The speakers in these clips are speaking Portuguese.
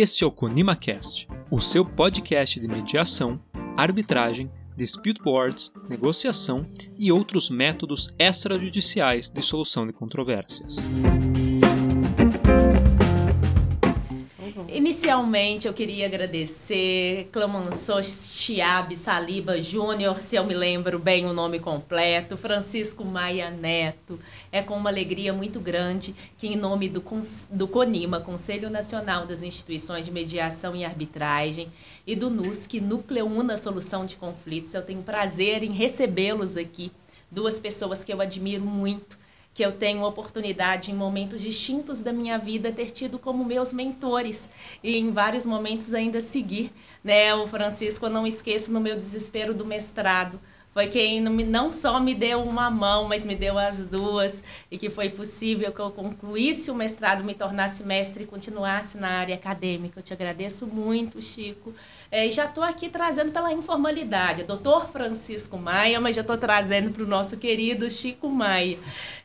Este é o ConimaCast, o seu podcast de mediação, arbitragem, dispute boards, negociação e outros métodos extrajudiciais de solução de controvérsias. Inicialmente, eu queria agradecer Clamansô Chiabe Saliba Júnior, se eu me lembro bem o nome completo, Francisco Maia Neto. É com uma alegria muito grande que, em nome do, do CONIMA, Conselho Nacional das Instituições de Mediação e Arbitragem, e do NUSC, Núcleo Una Solução de Conflitos, eu tenho prazer em recebê-los aqui. Duas pessoas que eu admiro muito que eu tenho oportunidade em momentos distintos da minha vida ter tido como meus mentores e em vários momentos ainda seguir, né? O Francisco eu não esqueço no meu desespero do mestrado, foi quem não só me deu uma mão, mas me deu as duas, e que foi possível que eu concluísse o mestrado, me tornasse mestre e continuasse na área acadêmica. Eu te agradeço muito, Chico. É, já estou aqui trazendo pela informalidade, doutor Francisco Maia, mas já estou trazendo para o nosso querido Chico Maia.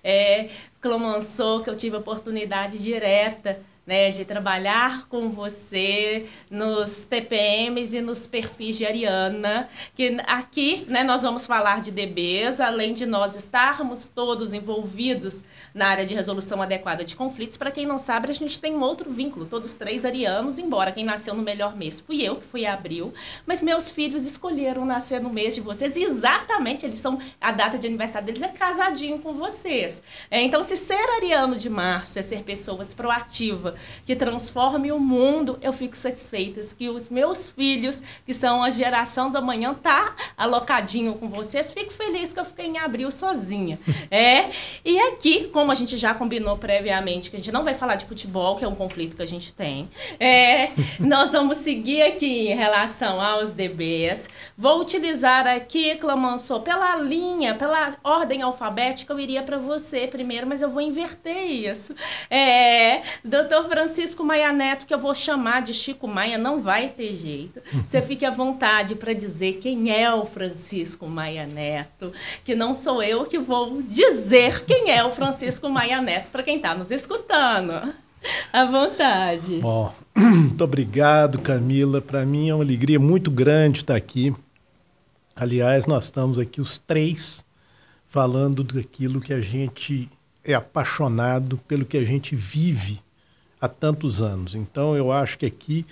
É, Clomançou, que eu tive oportunidade direta né, de trabalhar com você nos TPMs e nos perfis de Ariana, que aqui né, nós vamos falar de DBs, além de nós estarmos todos envolvidos na área de resolução adequada de conflitos. Para quem não sabe, a gente tem um outro vínculo, todos três arianos, embora quem nasceu no melhor mês fui eu, que fui abril, mas meus filhos escolheram nascer no mês de vocês e exatamente eles são, a data de aniversário deles é casadinho com vocês. É, então, se ser ariano de março é ser pessoas proativas, que transforme o mundo, eu fico satisfeita que os meus filhos, que são a geração do amanhã, tá alocadinho com vocês. Fico feliz que eu fiquei em abril sozinha. É. E aqui, como a gente já combinou previamente, que a gente não vai falar de futebol, que é um conflito que a gente tem, é, nós vamos seguir aqui em relação aos DBs. Vou utilizar aqui, Clamansou, pela linha, pela ordem alfabética, eu iria para você primeiro, mas eu vou inverter isso. É, doutor Francisco Maia Neto, que eu vou chamar de Chico Maia, não vai ter jeito. Você fique à vontade para dizer quem é o Francisco Maia Neto, que não sou eu que vou dizer quem é o Francisco Maia Neto para quem está nos escutando. À vontade. Bom, muito obrigado, Camila. Para mim é uma alegria muito grande estar aqui. Aliás, nós estamos aqui os três falando daquilo que a gente é apaixonado, pelo que a gente vive há tantos anos. Então eu acho que aqui,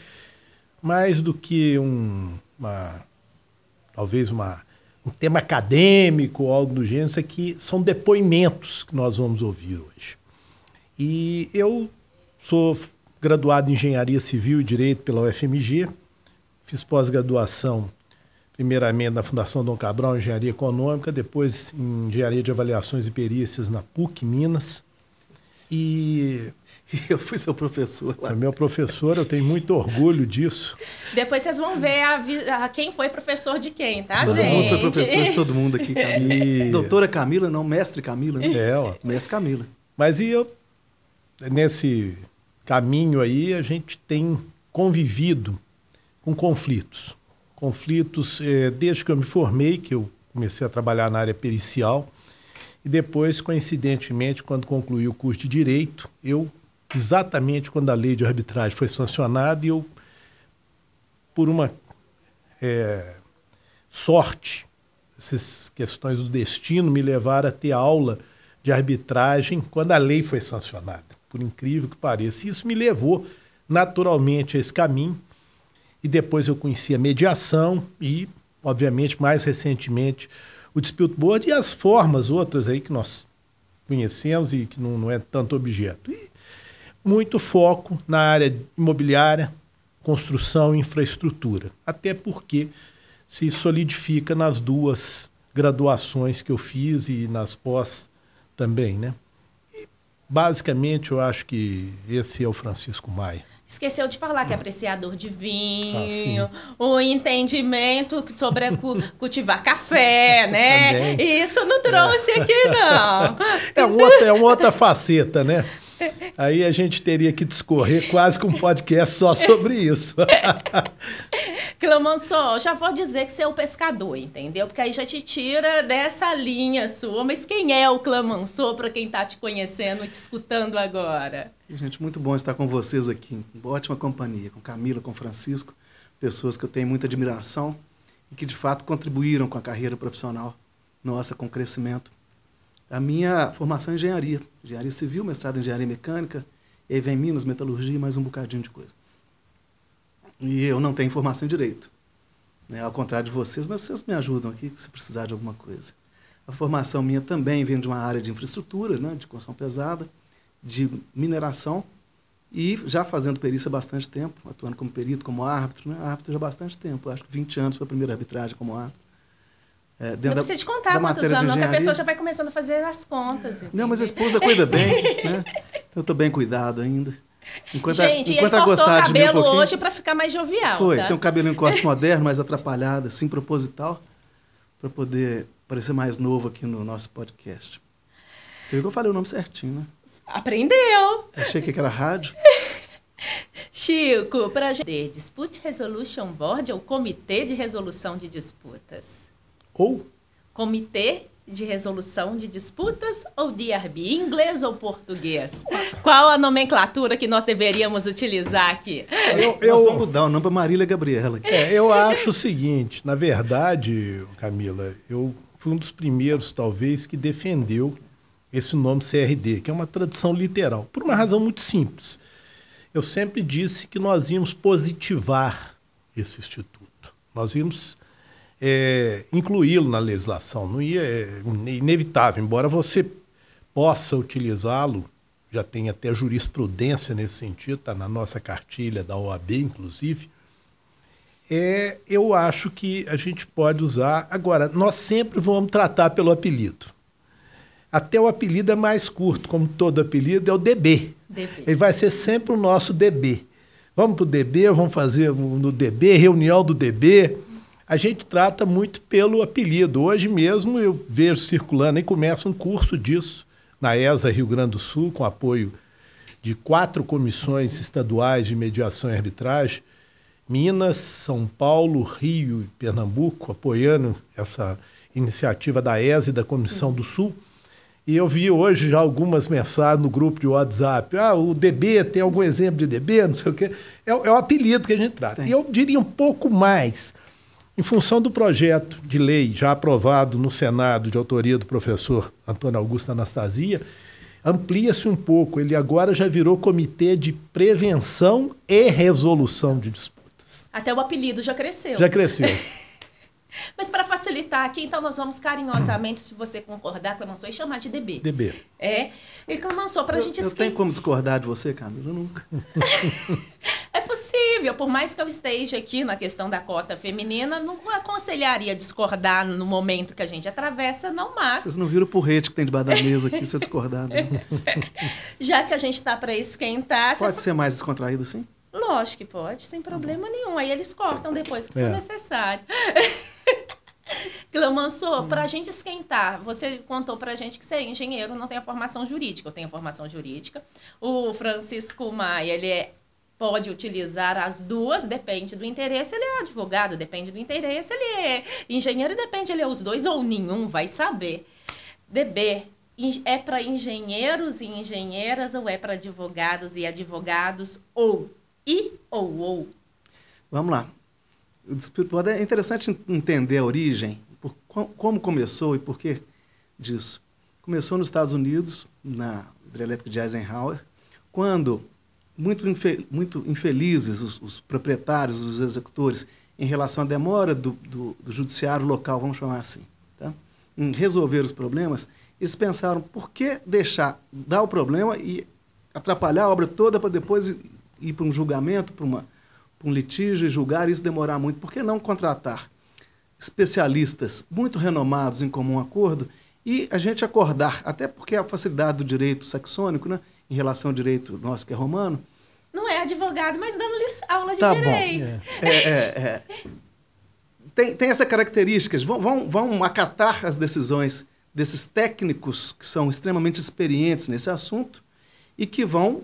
mais do que um, uma, talvez uma, um tema acadêmico ou algo do gênero, isso aqui são depoimentos que nós vamos ouvir hoje. E eu sou graduado em Engenharia Civil e Direito pela UFMG, fiz pós-graduação primeiramente na Fundação Dom Cabral, Engenharia Econômica, depois em Engenharia de Avaliações e Perícias na PUC, Minas. E eu fui seu professor lá. meu professor, eu tenho muito orgulho disso. Depois vocês vão ver a, a quem foi professor de quem, tá, todo gente? Todo mundo foi professor de todo mundo aqui. E... Doutora Camila, não, mestre Camila. Né? É, ó. Mestre Camila. Mas e eu, nesse caminho aí, a gente tem convivido com conflitos. Conflitos é, desde que eu me formei, que eu comecei a trabalhar na área pericial, e depois, coincidentemente, quando concluí o curso de Direito, eu exatamente quando a lei de arbitragem foi sancionada e eu, por uma é, sorte, essas questões do destino me levaram a ter aula de arbitragem quando a lei foi sancionada, por incrível que pareça. Isso me levou naturalmente a esse caminho. E depois eu conheci a mediação e, obviamente, mais recentemente, o dispute board e as formas outras aí que nós conhecemos e que não, não é tanto objeto. E muito foco na área imobiliária, construção e infraestrutura. Até porque se solidifica nas duas graduações que eu fiz e nas pós também, né? E, basicamente, eu acho que esse é o Francisco Maia. Esqueceu de falar que é apreciador de vinho, ah, o entendimento sobre cultivar café, né? Também. Isso não trouxe é. aqui, não. É, outra, é uma outra faceta, né? Aí a gente teria que discorrer quase com um podcast só sobre isso. Clamansó, já vou dizer que você é o pescador, entendeu? Porque aí já te tira dessa linha sua. Mas quem é o Clamansó para quem está te conhecendo, te escutando agora? Gente, muito bom estar com vocês aqui. Ótima companhia, com Camila, com Francisco, pessoas que eu tenho muita admiração e que de fato contribuíram com a carreira profissional nossa, com o crescimento. A minha formação é engenharia, engenharia civil, mestrado em engenharia mecânica, e aí vem Minas, metalurgia e mais um bocadinho de coisa. E eu não tenho formação em direito. Né? Ao contrário de vocês, mas vocês me ajudam aqui se precisar de alguma coisa. A formação minha também vem de uma área de infraestrutura, né? de construção pesada, de mineração, e já fazendo perícia há bastante tempo, atuando como perito, como árbitro, né? árbitro já há bastante tempo, acho que 20 anos foi a primeira arbitragem como árbitro. É, não precisa te contar quantos anos, que a pessoa já vai começando a fazer as contas. Entendeu? Não, mas a esposa cuida bem, né? Eu estou bem cuidado ainda. Enquanto Gente, a, enquanto ele cortou o cabelo um hoje para ficar mais jovial. Foi, tá? tem um cabelo em corte moderno, mais atrapalhado, assim, proposital, para poder parecer mais novo aqui no nosso podcast. Você viu que eu falei o nome certinho, né? Aprendeu! Achei que era rádio. Chico, para Dispute Resolution Board ou Comitê de Resolução de Disputas? Ou? Comitê de Resolução de Disputas ou DRB, inglês ou português? Qual a nomenclatura que nós deveríamos utilizar aqui? Eu, eu vamos mudar o nome para Marília Gabriela. É, eu acho o seguinte, na verdade, Camila, eu fui um dos primeiros, talvez, que defendeu esse nome CRD, que é uma tradução literal, por uma razão muito simples. Eu sempre disse que nós íamos positivar esse instituto. Nós íamos é, incluí-lo na legislação. Não ia, é inevitável, embora você possa utilizá-lo, já tem até jurisprudência nesse sentido, está na nossa cartilha da OAB, inclusive. É, eu acho que a gente pode usar. Agora, nós sempre vamos tratar pelo apelido. Até o apelido é mais curto, como todo apelido, é o DB. DB. Ele vai ser sempre o nosso DB. Vamos para o DB, vamos fazer no DB, reunião do DB a gente trata muito pelo apelido. Hoje mesmo eu vejo circulando e começa um curso disso na ESA Rio Grande do Sul, com apoio de quatro comissões estaduais de mediação e arbitragem, Minas, São Paulo, Rio e Pernambuco, apoiando essa iniciativa da ESA e da Comissão Sim. do Sul. E eu vi hoje já algumas mensagens no grupo de WhatsApp. Ah, o DB, tem algum exemplo de DB? Não sei o quê. É, é o apelido que a gente trata. Tem. E eu diria um pouco mais. Em função do projeto de lei já aprovado no Senado, de autoria do professor Antônio Augusto Anastasia, amplia-se um pouco. Ele agora já virou Comitê de Prevenção e Resolução de Disputas. Até o apelido já cresceu. Já cresceu. Mas para facilitar aqui, então nós vamos carinhosamente, se você concordar, Clemenceau, e chamar de DB. DB. É. E Clemenceau, para a gente... Eu tenho como discordar de você, Camila? Nunca. é possível. Por mais que eu esteja aqui na questão da cota feminina, não aconselharia discordar no momento que a gente atravessa, não mas... Vocês não viram o porrete que tem debaixo da mesa aqui, se eu discordar. Né? Já que a gente está para esquentar... Pode ser mais descontraído, sim? Lógico que pode, sem problema nenhum. Aí eles cortam depois que é. for necessário. Clamansou, hum. para a gente esquentar, você contou para a gente que você é engenheiro, não tem a formação jurídica. Eu tenho a formação jurídica. O Francisco Maia, ele é, pode utilizar as duas, depende do interesse. Ele é advogado, depende do interesse. Ele é engenheiro, depende, ele é os dois ou nenhum, vai saber. DB, é para engenheiros e engenheiras ou é para advogados e advogados ou e ou ou? Vamos lá. O é interessante entender a origem, por, como começou e por que disso. Começou nos Estados Unidos, na hidrelétrica de Eisenhower, quando muito, infe, muito infelizes os, os, proprietários, os executores, em relação à demora do, do, do judiciário local, vamos chamar assim, tá? em resolver os problemas, eles pensaram por que deixar dar o problema e atrapalhar a obra toda para depois ir para um julgamento, para uma para um litígio e julgar isso demorar muito, por que não contratar especialistas muito renomados em comum acordo e a gente acordar, até porque a facilidade do direito saxônico, né, em relação ao direito nosso que é romano. Não é advogado, mas dando aula de tá direito. Bom. É. É, é, tem, tem essa características. Vão, vão, vão acatar as decisões desses técnicos que são extremamente experientes nesse assunto e que vão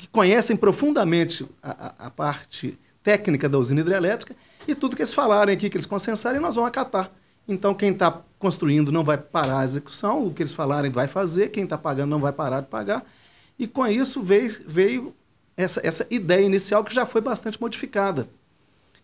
que conhecem profundamente a, a, parte técnica da usina hidrelétrica e tudo que eles falarem aqui, que eles consensarem, nós vamos acatar. Então, quem está construindo não vai parar a execução, o que eles falarem vai fazer, quem está pagando não vai parar de pagar. E com isso veio, veio essa, essa ideia inicial que já foi bastante modificada.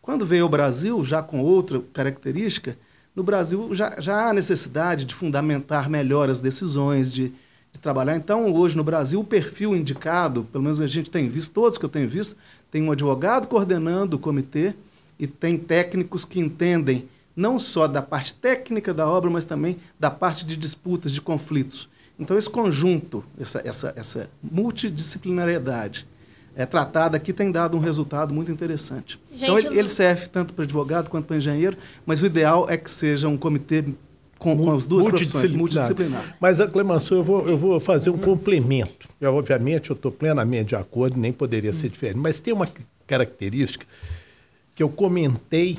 Quando veio ao Brasil, já com outra característica, no Brasil já, já há necessidade de fundamentar melhor as decisões, de, de trabalhar. Então, hoje no Brasil, o perfil indicado, pelo menos a gente tem visto, todos que eu tenho visto, tem um advogado coordenando o comitê e tem técnicos que entendem não só da parte técnica da obra, mas também da parte de disputas, de conflitos. Então, esse conjunto, essa, essa, essa multidisciplinariedade é tratada aqui tem dado um resultado muito interessante. Gente, então, ele, ele, serve tanto para advogado quanto para engenheiro, mas o ideal é que seja um comitê com, com as duas profissões, multidisciplinar. Mas, Clemenceau, eu vou, eu vou fazer um complemento. Eu, obviamente, eu estou plenamente de acordo, nem poderia ser diferente, mas tem uma característica que eu comentei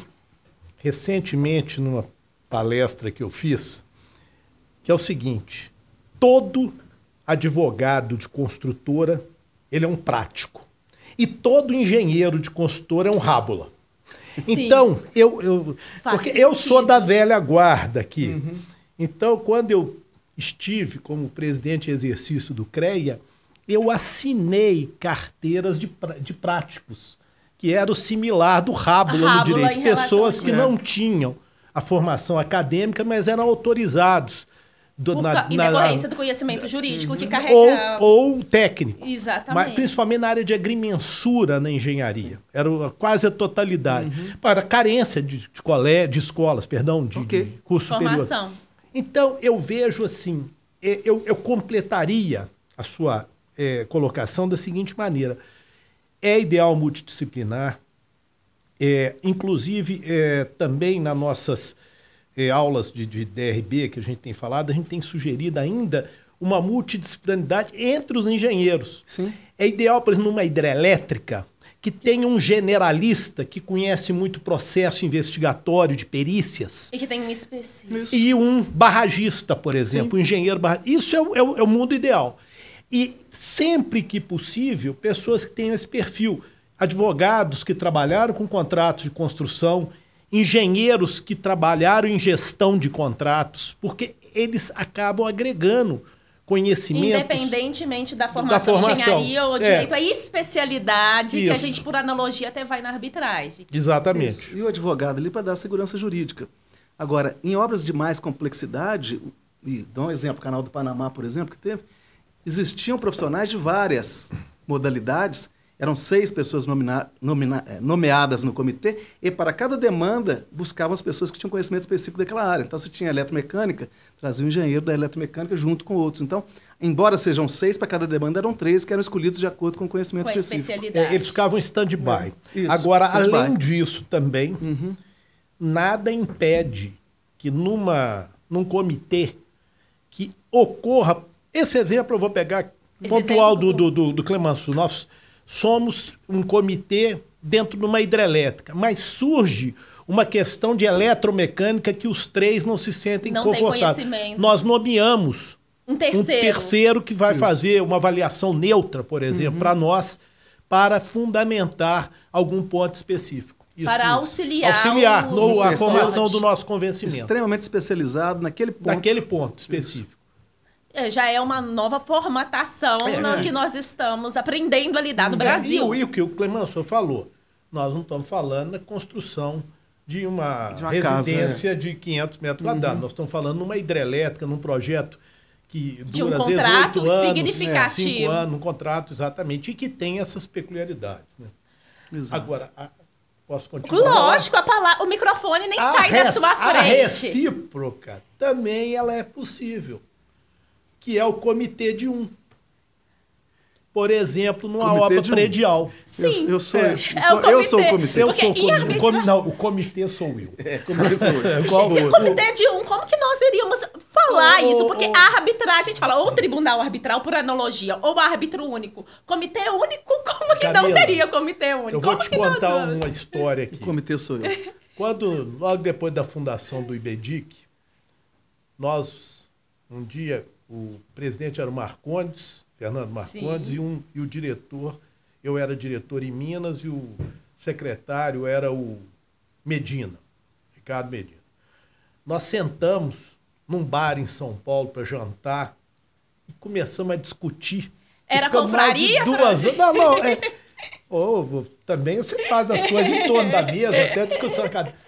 recentemente numa palestra que eu fiz, que é o seguinte: todo advogado de construtora ele é um prático. E todo engenheiro de construtora é um rábula. Sim. Então, eu, eu, porque eu sou da velha guarda aqui. Uhum. Então, quando eu estive como presidente em exercício do CREA, eu assinei carteiras de, de práticos, que era o similar do rábula, no direito. Pessoas que não tinham a formação acadêmica, mas eram autorizados do, Por, na, em decorrência na, do conhecimento jurídico que carrega... Ou, ou técnico. Exatamente. Mas, principalmente na área de agrimensura na engenharia. Era quase a totalidade. Uhum. Para carência de, de, colé, de escolas, perdão, de, okay. de curso Formação. superior. Então, eu vejo assim, eu, eu completaria a sua é, colocação da seguinte maneira. É ideal multidisciplinar, é, inclusive é, também nas nossas eh, aulas de, de DRB que a gente tem falado, a gente tem sugerido ainda uma multidisciplinaridade entre os engenheiros. Sim. É ideal, por exemplo, numa hidrelétrica, que tenha um generalista que conhece muito processo investigatório de perícias. E que tem um específico. E um barragista, por exemplo, Sim. um engenheiro barragista. Isso é o, é, o, é o mundo ideal. E sempre que possível, pessoas que tenham esse perfil. Advogados que trabalharam com contratos de construção engenheiros que trabalharam em gestão de contratos, porque eles acabam agregando conhecimentos. Independentemente da formação, da formação. engenharia ou direito, é. a especialidade Isso. que a gente, por analogia, até vai na arbitragem. Exatamente. Isso. E o advogado ali para dar segurança jurídica. Agora, em obras de mais complexidade, e dá um exemplo, o Canal do Panamá, por exemplo, que teve, existiam profissionais de várias modalidades eram seis pessoas nomina, nomina, é, nomeadas no comitê e para cada demanda buscavam as pessoas que tinham conhecimento específico daquela área. Então, se tinha eletromecânica, trazia o engenheiro da eletromecânica junto com outros. Então, embora sejam seis para cada demanda, eram três que eram escolhidos de acordo com o conhecimento com específico. É, eles ficavam em stand-by. É, Agora, stand além disso também, uhum. nada impede que numa, num comitê que ocorra... Esse exemplo eu vou pegar Esse pontual do, do, do, do Clemenceau. Nós somos um comitê dentro de uma hidrelétrica, mas surge uma questão de eletromecânica que os três não se sentem não confortáveis. Nós nomeamos um terceiro, um terceiro que vai Isso. fazer uma avaliação neutra, por exemplo, uhum. para nós, para fundamentar algum ponto específico. Isso, para auxiliar, auxiliar o... no, a formação do nosso convencimento. Extremamente especializado naquele ponto. Naquele ponto específico. É, já é uma nova formatação é, no que nós estamos aprendendo a lidar no é, Brasil. E, o que o Clemenceau falou, nós não estamos falando da construção de uma, de uma residência casa, é. de 500 metros quadrados. Uhum. Nós estamos falando numa hidrelétrica, num projeto que dura, de um às contrato vezes, anos, significativo. cinco anos, um contrato, exatamente, e que tem essas peculiaridades. Né? Exato. Agora, a, posso continuar? Lógico, a palavra, o microfone nem a sai res, da sua frente. A recíproca também ela é possível que é o comitê de um. Por exemplo, numa comitê obra predial. Sim. Eu, eu sou, é, é eu sou o comitê. Eu sou o comitê. Arbitra... Não, o comitê sou eu. É, comitê sou eu. Qual o comitê de um, como que nós iríamos falar oh, isso? Porque oh. a arbitragem, a gente fala ou tribunal arbitral por analogia, ou árbitro único. Comitê único, como que Camila, não seria comitê único? Eu vou te contar uma história aqui. O comitê sou eu. Quando, logo depois da fundação do IBEDIC, nós, um dia, o presidente era o Marcondes, Fernando Marcondes, e, um, e o diretor, eu era diretor em Minas e o secretário era o Medina, Ricardo Medina. Nós sentamos num bar em São Paulo para jantar e começamos a discutir. Era confraria, duas horas. Não, não. É, Ô, também você faz as coisas em torno da mesa, até discussão.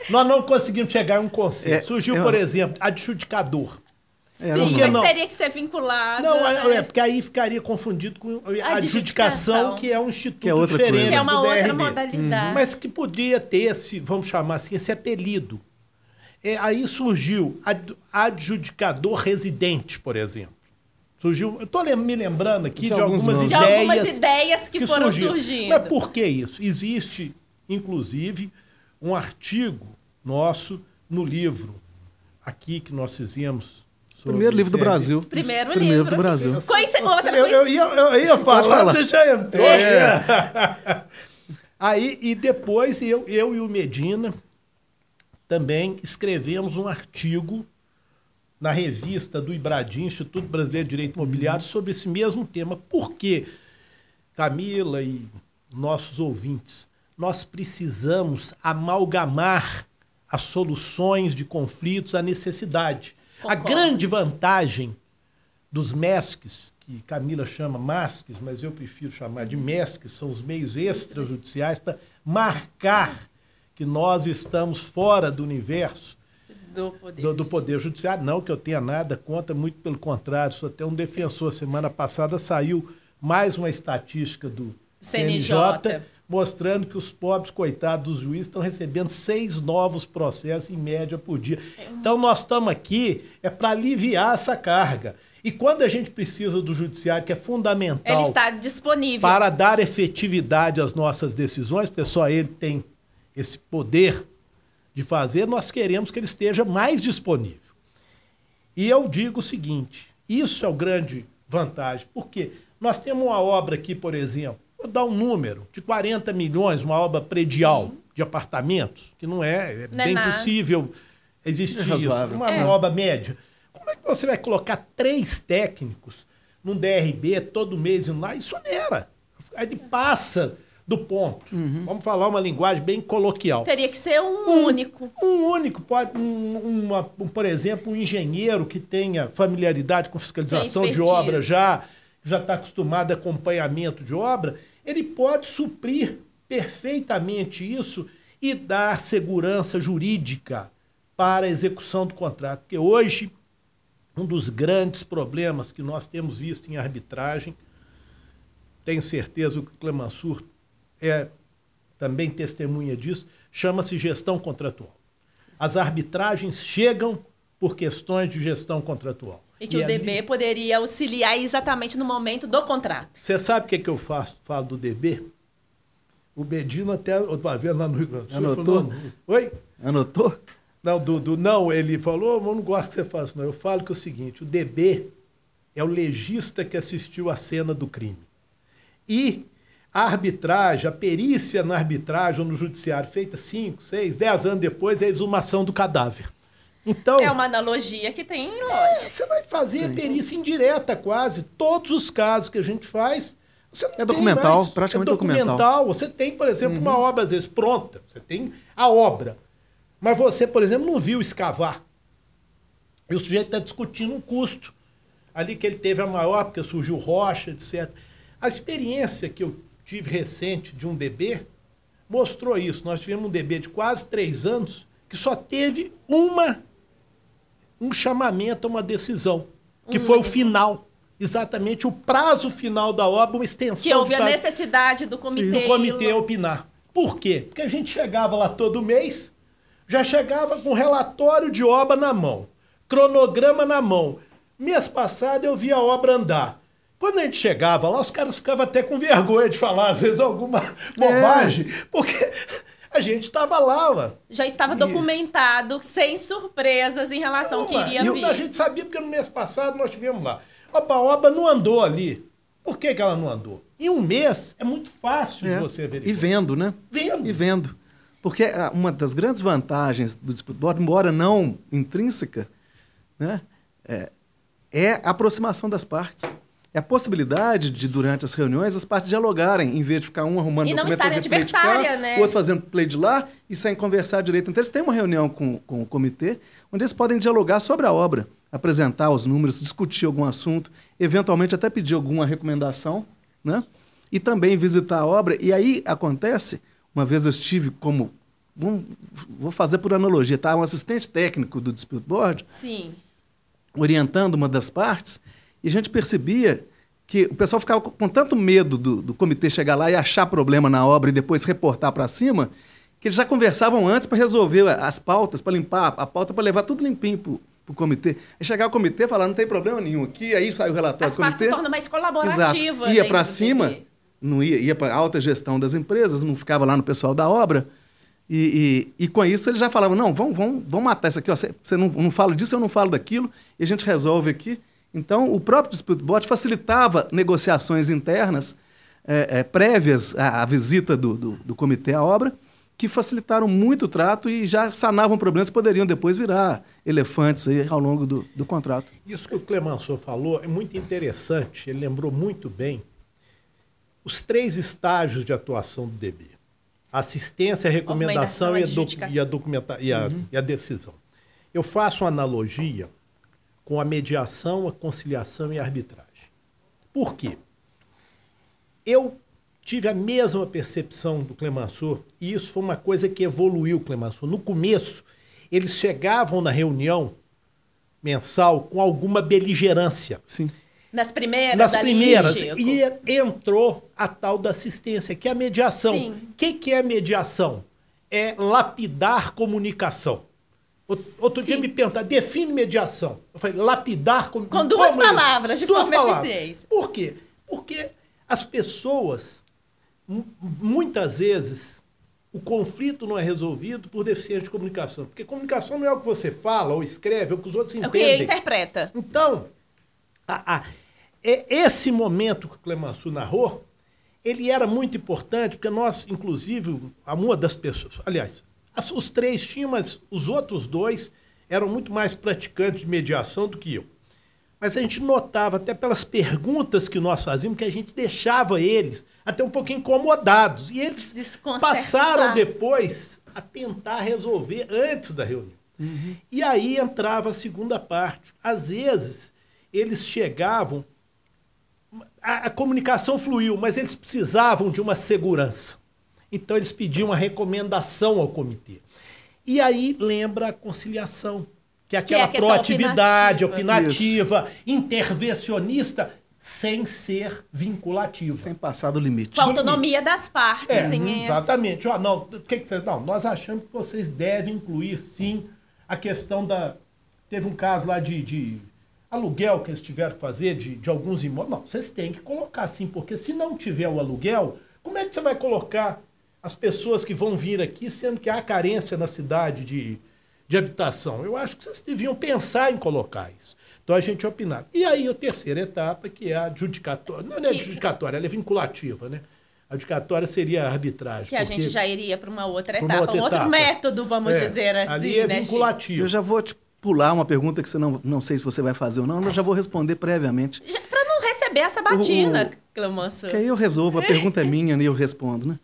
Nós não conseguimos chegar em um consenso. É, Surgiu, eu- por exemplo, adjudicador. É, Sim, não- mas não. teria que ser vinculado. Não, é, né? é, porque aí ficaria confundido com a Adjudicação. adjudicação, que é um instituto Que é outra diferente coisa. Que é uma do outra DRB. modalidade. Mas que podia ter esse, vamos chamar assim, esse apelido. É, aí surgiu ad- adjudicador residente, por exemplo. Surgiu, eu estou me lembrando aqui de alguns algumas nomes. de ideias. algumas ideias que, foram surgiram. surgindo. Mas por que isso? Existe, inclusive, um artigo nosso no livro aqui que nós fizemos. Sobre Primeiro livro do. Brasil. Primeiro Primeiro livro. do Brasil. Coinci- outra eu, eu ia, eu ia falar, falar. você já entrou. É. Aí, e depois eu, eu e o Medina também escrevemos um artigo na revista do Ibradim, Instituto Brasileiro de Direito Imobiliário, sobre esse mesmo tema. Por quê? Camila e nossos ouvintes, nós precisamos amalgamar as soluções de conflitos à necessidade. A Concordo. grande vantagem dos MESCs, que Camila chama MASCs, mas eu prefiro chamar de MESCs, são os meios extrajudiciais para marcar que nós estamos fora do universo Do poder. do, do Poder Judiciário. Não que eu tenha nada contra, muito pelo contrário, sou até um defensor. Semana passada saiu mais uma estatística do CNJ, CNJ. Mostrando que os pobres coitados dos juízes estão recebendo seis novos processos em média por dia. Então nós estamos aqui é para aliviar essa carga. E quando a gente precisa do judiciário, que é fundamental Ele está disponível. para dar efetividade às nossas decisões, porque só ele tem esse poder de fazer, nós queremos que ele esteja mais disponível. E eu digo o seguinte: isso é o grande vantagem, porque nós temos uma obra aqui, por exemplo, vou dar um número, de 40 milhões, uma obra predial de apartamentos, que não é, é Não é bem possível existir É isso, uma É. obra média. Como é que você vai colocar três técnicos num DRB todo mês indo lá? Isso não era. Aí ele passa do ponto. Vamos falar uma linguagem bem coloquial. Teria que ser um único. Um único, pode, um, uma- um, por exemplo, um engenheiro que tenha familiaridade com fiscalização de obra já, já está acostumado a acompanhamento de obra, ele pode suprir perfeitamente isso e dar segurança jurídica para a execução do contrato. Porque hoje, um dos grandes problemas que nós temos visto em arbitragem, tenho certeza que o Clemansur é também testemunha disso, chama-se gestão contratual. As arbitragens chegam por questões de gestão contratual. E que o ali- DB poderia auxiliar exatamente no momento do contrato. Você sabe o que, é que eu faço, falo do DB? O Bedino até outra vez lá no Rio Grande do Sul. Anotou? falou, Oi? Anotou? Não, Dudu, não, ele falou, eu não gosto que você faça, não. Eu falo que é o seguinte: o DB é o legista que assistiu à cena do crime. E a arbitragem, a perícia na arbitragem ou no judiciário, feita 5, 6, 10 anos depois, é a exumação do cadáver. Então, É uma analogia que tem lógica. você vai fazer perícia indireta quase. Todos os casos que a gente faz. Você não É documental, mais. praticamente é documental. Você tem, por exemplo, uma obra às vezes pronta. Você tem a obra. Mas você, por exemplo, não viu escavar. E o sujeito está discutindo um custo. Ali que ele teve a maior, porque surgiu rocha, etc. A experiência que eu tive recente de um DB mostrou isso. Nós tivemos um DB de quase três anos que só teve uma um chamamento a uma decisão, que Um foi o final. Exatamente o prazo final da obra, uma extensão Que houve a necessidade do comitê. do comitê opinar. Por quê? Porque a gente chegava lá todo mês, já chegava com relatório de obra na mão, cronograma na mão. Mês passado eu vi a obra andar. Quando a gente chegava lá, os caras ficavam até com vergonha de falar, às vezes, alguma bobagem, porque a gente estava lá, ó. Já estava Isso. documentado, sem surpresas em relação ao que iria e vir. a gente sabia porque no mês passado nós tivemos lá. Opa, a obra não andou ali. Por que, que ela não andou? Em um mês é muito fácil de É. você E verificar. vendo, né? Vendo. E vendo. Porque ah, uma das grandes vantagens do dispute board, embora não intrínseca, né, é, é a aproximação das partes. É a possibilidade de, durante as reuniões, as partes dialogarem, em vez de ficar um arrumando E não documento, fazendo play de cá, né? o outro fazendo play de lá, e sem conversar direito. Então, eles têm uma reunião com, com o comitê, onde eles podem dialogar sobre a obra, apresentar os números, discutir algum assunto, eventualmente até pedir alguma recomendação, né? E também visitar a obra. E aí acontece, uma vez eu estive como, vamos- vou fazer por analogia, tá? Um assistente técnico do Dispute Board, Sim. orientando uma das partes, e a gente percebia que o pessoal ficava com tanto medo do, do comitê chegar lá e achar problema na obra e depois reportar para cima, que eles já conversavam antes para resolver a- as pautas, para limpar a pauta, para levar tudo limpinho para o comitê. Aí chegar o comitê e falar, não tem problema nenhum aqui, aí sai o relatório As do partes comitê. se tornam mais Exato. colaborativas. Ia dentro para cima, não ia, ia para alta gestão das empresas, não ficava lá no pessoal da obra. E, e, e com isso eles já falavam, não, vamos, vamos, vamos matar isso aqui, ó, você não, não fala disso, eu não falo daquilo, e a gente resolve aqui. Então, o próprio Dispute Board facilitava negociações internas eh, eh, prévias à, à visita do, do, do comitê à obra, que facilitaram muito o trato e já sanavam problemas que poderiam depois virar elefantes aí ao longo do, do contrato. Isso que o Clemenceau falou é muito interessante, ele lembrou muito bem os três estágios de atuação do DB. Assistência, recomendação e a, docu- adjudicação. e a documenta- e a- e a decisão. Eu faço uma analogia com a mediação, a conciliação e a arbitragem. Por quê? Eu tive a mesma percepção do Clemenceau e isso foi uma coisa que evoluiu o Clemenceau. No começo, eles chegavam na reunião mensal com alguma beligerância. Sim. Nas primeiras, Nas ali, primeiras. Chico. E entrou a tal da assistência, que é a mediação. Sim. O que, que é mediação? É lapidar comunicação. Out- Outro dia Sim. me perguntaram, define mediação. Eu falei, lapidar com, Com duas como é palavras, de Duas forma palavras. eficiente. Por quê? Porque as pessoas, mu- muitas vezes, o conflito não é resolvido por deficiência de comunicação. Porque comunicação não é o que você fala ou escreve, é o que os outros É o que entendem. interpreta. Então, a- a- é- esse momento que o Clemenceau narrou, ele era muito importante, porque nós, inclusive, a uma das pessoas, aliás, os três tinham, mas os outros dois eram muito mais praticantes de mediação do que eu. Mas a gente notava, até pelas perguntas que nós fazíamos, que a gente deixava eles até um pouco incomodados. E eles passaram depois a tentar resolver antes da reunião. E aí entrava a segunda parte. Às vezes, eles chegavam, a, a comunicação fluiu, mas eles precisavam de uma segurança. Então, eles pediam uma recomendação ao comitê. E aí lembra a conciliação, que é Que é aquela proatividade, opinativa. opinativa, intervencionista, sem ser vinculativo. Sem passar do limite. Com a autonomia das partes. É, assim, é- exatamente. Ó, não, o que, que vocês. Não, nós achamos que vocês devem incluir, sim, a questão da. Teve um caso lá de, de aluguel que eles tiveram que fazer de, de alguns imóveis. Não, vocês têm que colocar sim, porque se não tiver o aluguel, como é que você vai colocar as pessoas que vão vir aqui, sendo que há carência na cidade de, de habitação? Eu acho que vocês deviam pensar em colocar isso. Então a gente opinar. E aí a terceira etapa, que é a adjudicatória. Não é adjudicatória, ela é vinculativa, né? A adjudicatória seria a arbitragem. Que a porque gente já iria para uma outra pra uma etapa, outra um outro etapa. método, vamos É, dizer assim. Ali é né, Chico? vinculativo. Eu já vou te pular uma pergunta que você não, não sei se você vai fazer ou não, mas eu já vou responder previamente. Pra não receber essa batina, Clemanço. Que aí eu resolvo, a pergunta é minha e eu respondo, né?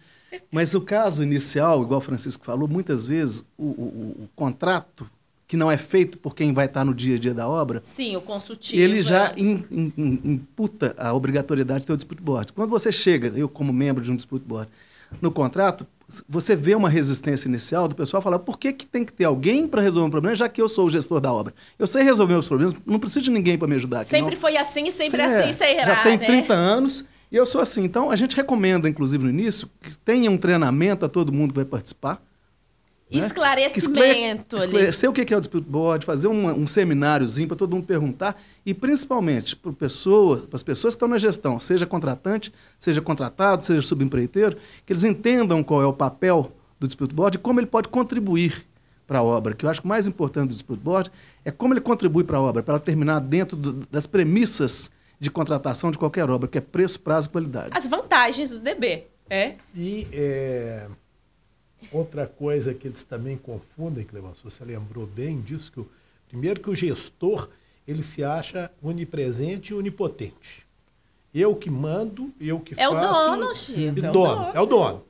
Mas o caso inicial, igual o Francisco falou, muitas vezes o, o- o contrato, que não é feito por quem vai estar no dia a dia da obra, Sim, o consultivo. ele já é. im- im- im- imputa a obrigatoriedade de ter o dispute board. Quando você chega, eu como membro de um dispute board, no contrato, você vê uma resistência inicial do pessoal falar por que, que tem que ter alguém para resolver um problema, já que eu sou o gestor da obra. Eu sei resolver meus problemas, não preciso de ninguém para me ajudar. Sempre não. foi assim, sempre Sim, assim, é. será, Já tem né? 30 anos e eu sou assim. Então, a gente recomenda, inclusive no início, que tenha um treinamento a todo mundo que vai participar. né? Esclarecimento esclare- ali. Esclarecer o que é o dispute board, fazer uma- um semináriozinho para todo mundo perguntar e, principalmente, para pessoa, as pessoas que estão na gestão, seja contratante, seja contratado, seja subempreiteiro, que eles entendam qual é o papel do dispute board e como ele pode contribuir para a obra. Que eu acho que o mais importante do dispute board é como ele contribui para a obra, para ela terminar dentro do- das premissas de contratação de qualquer obra, que é preço, prazo e qualidade. As vantagens do DB. É? E é, outra coisa que eles também confundem, Clemenceau, você lembrou bem disso, que o, primeiro que o gestor ele se acha onipresente e onipotente. Eu que mando, eu que É o faço. dono, Chico, E é o dono, dono. é o dono.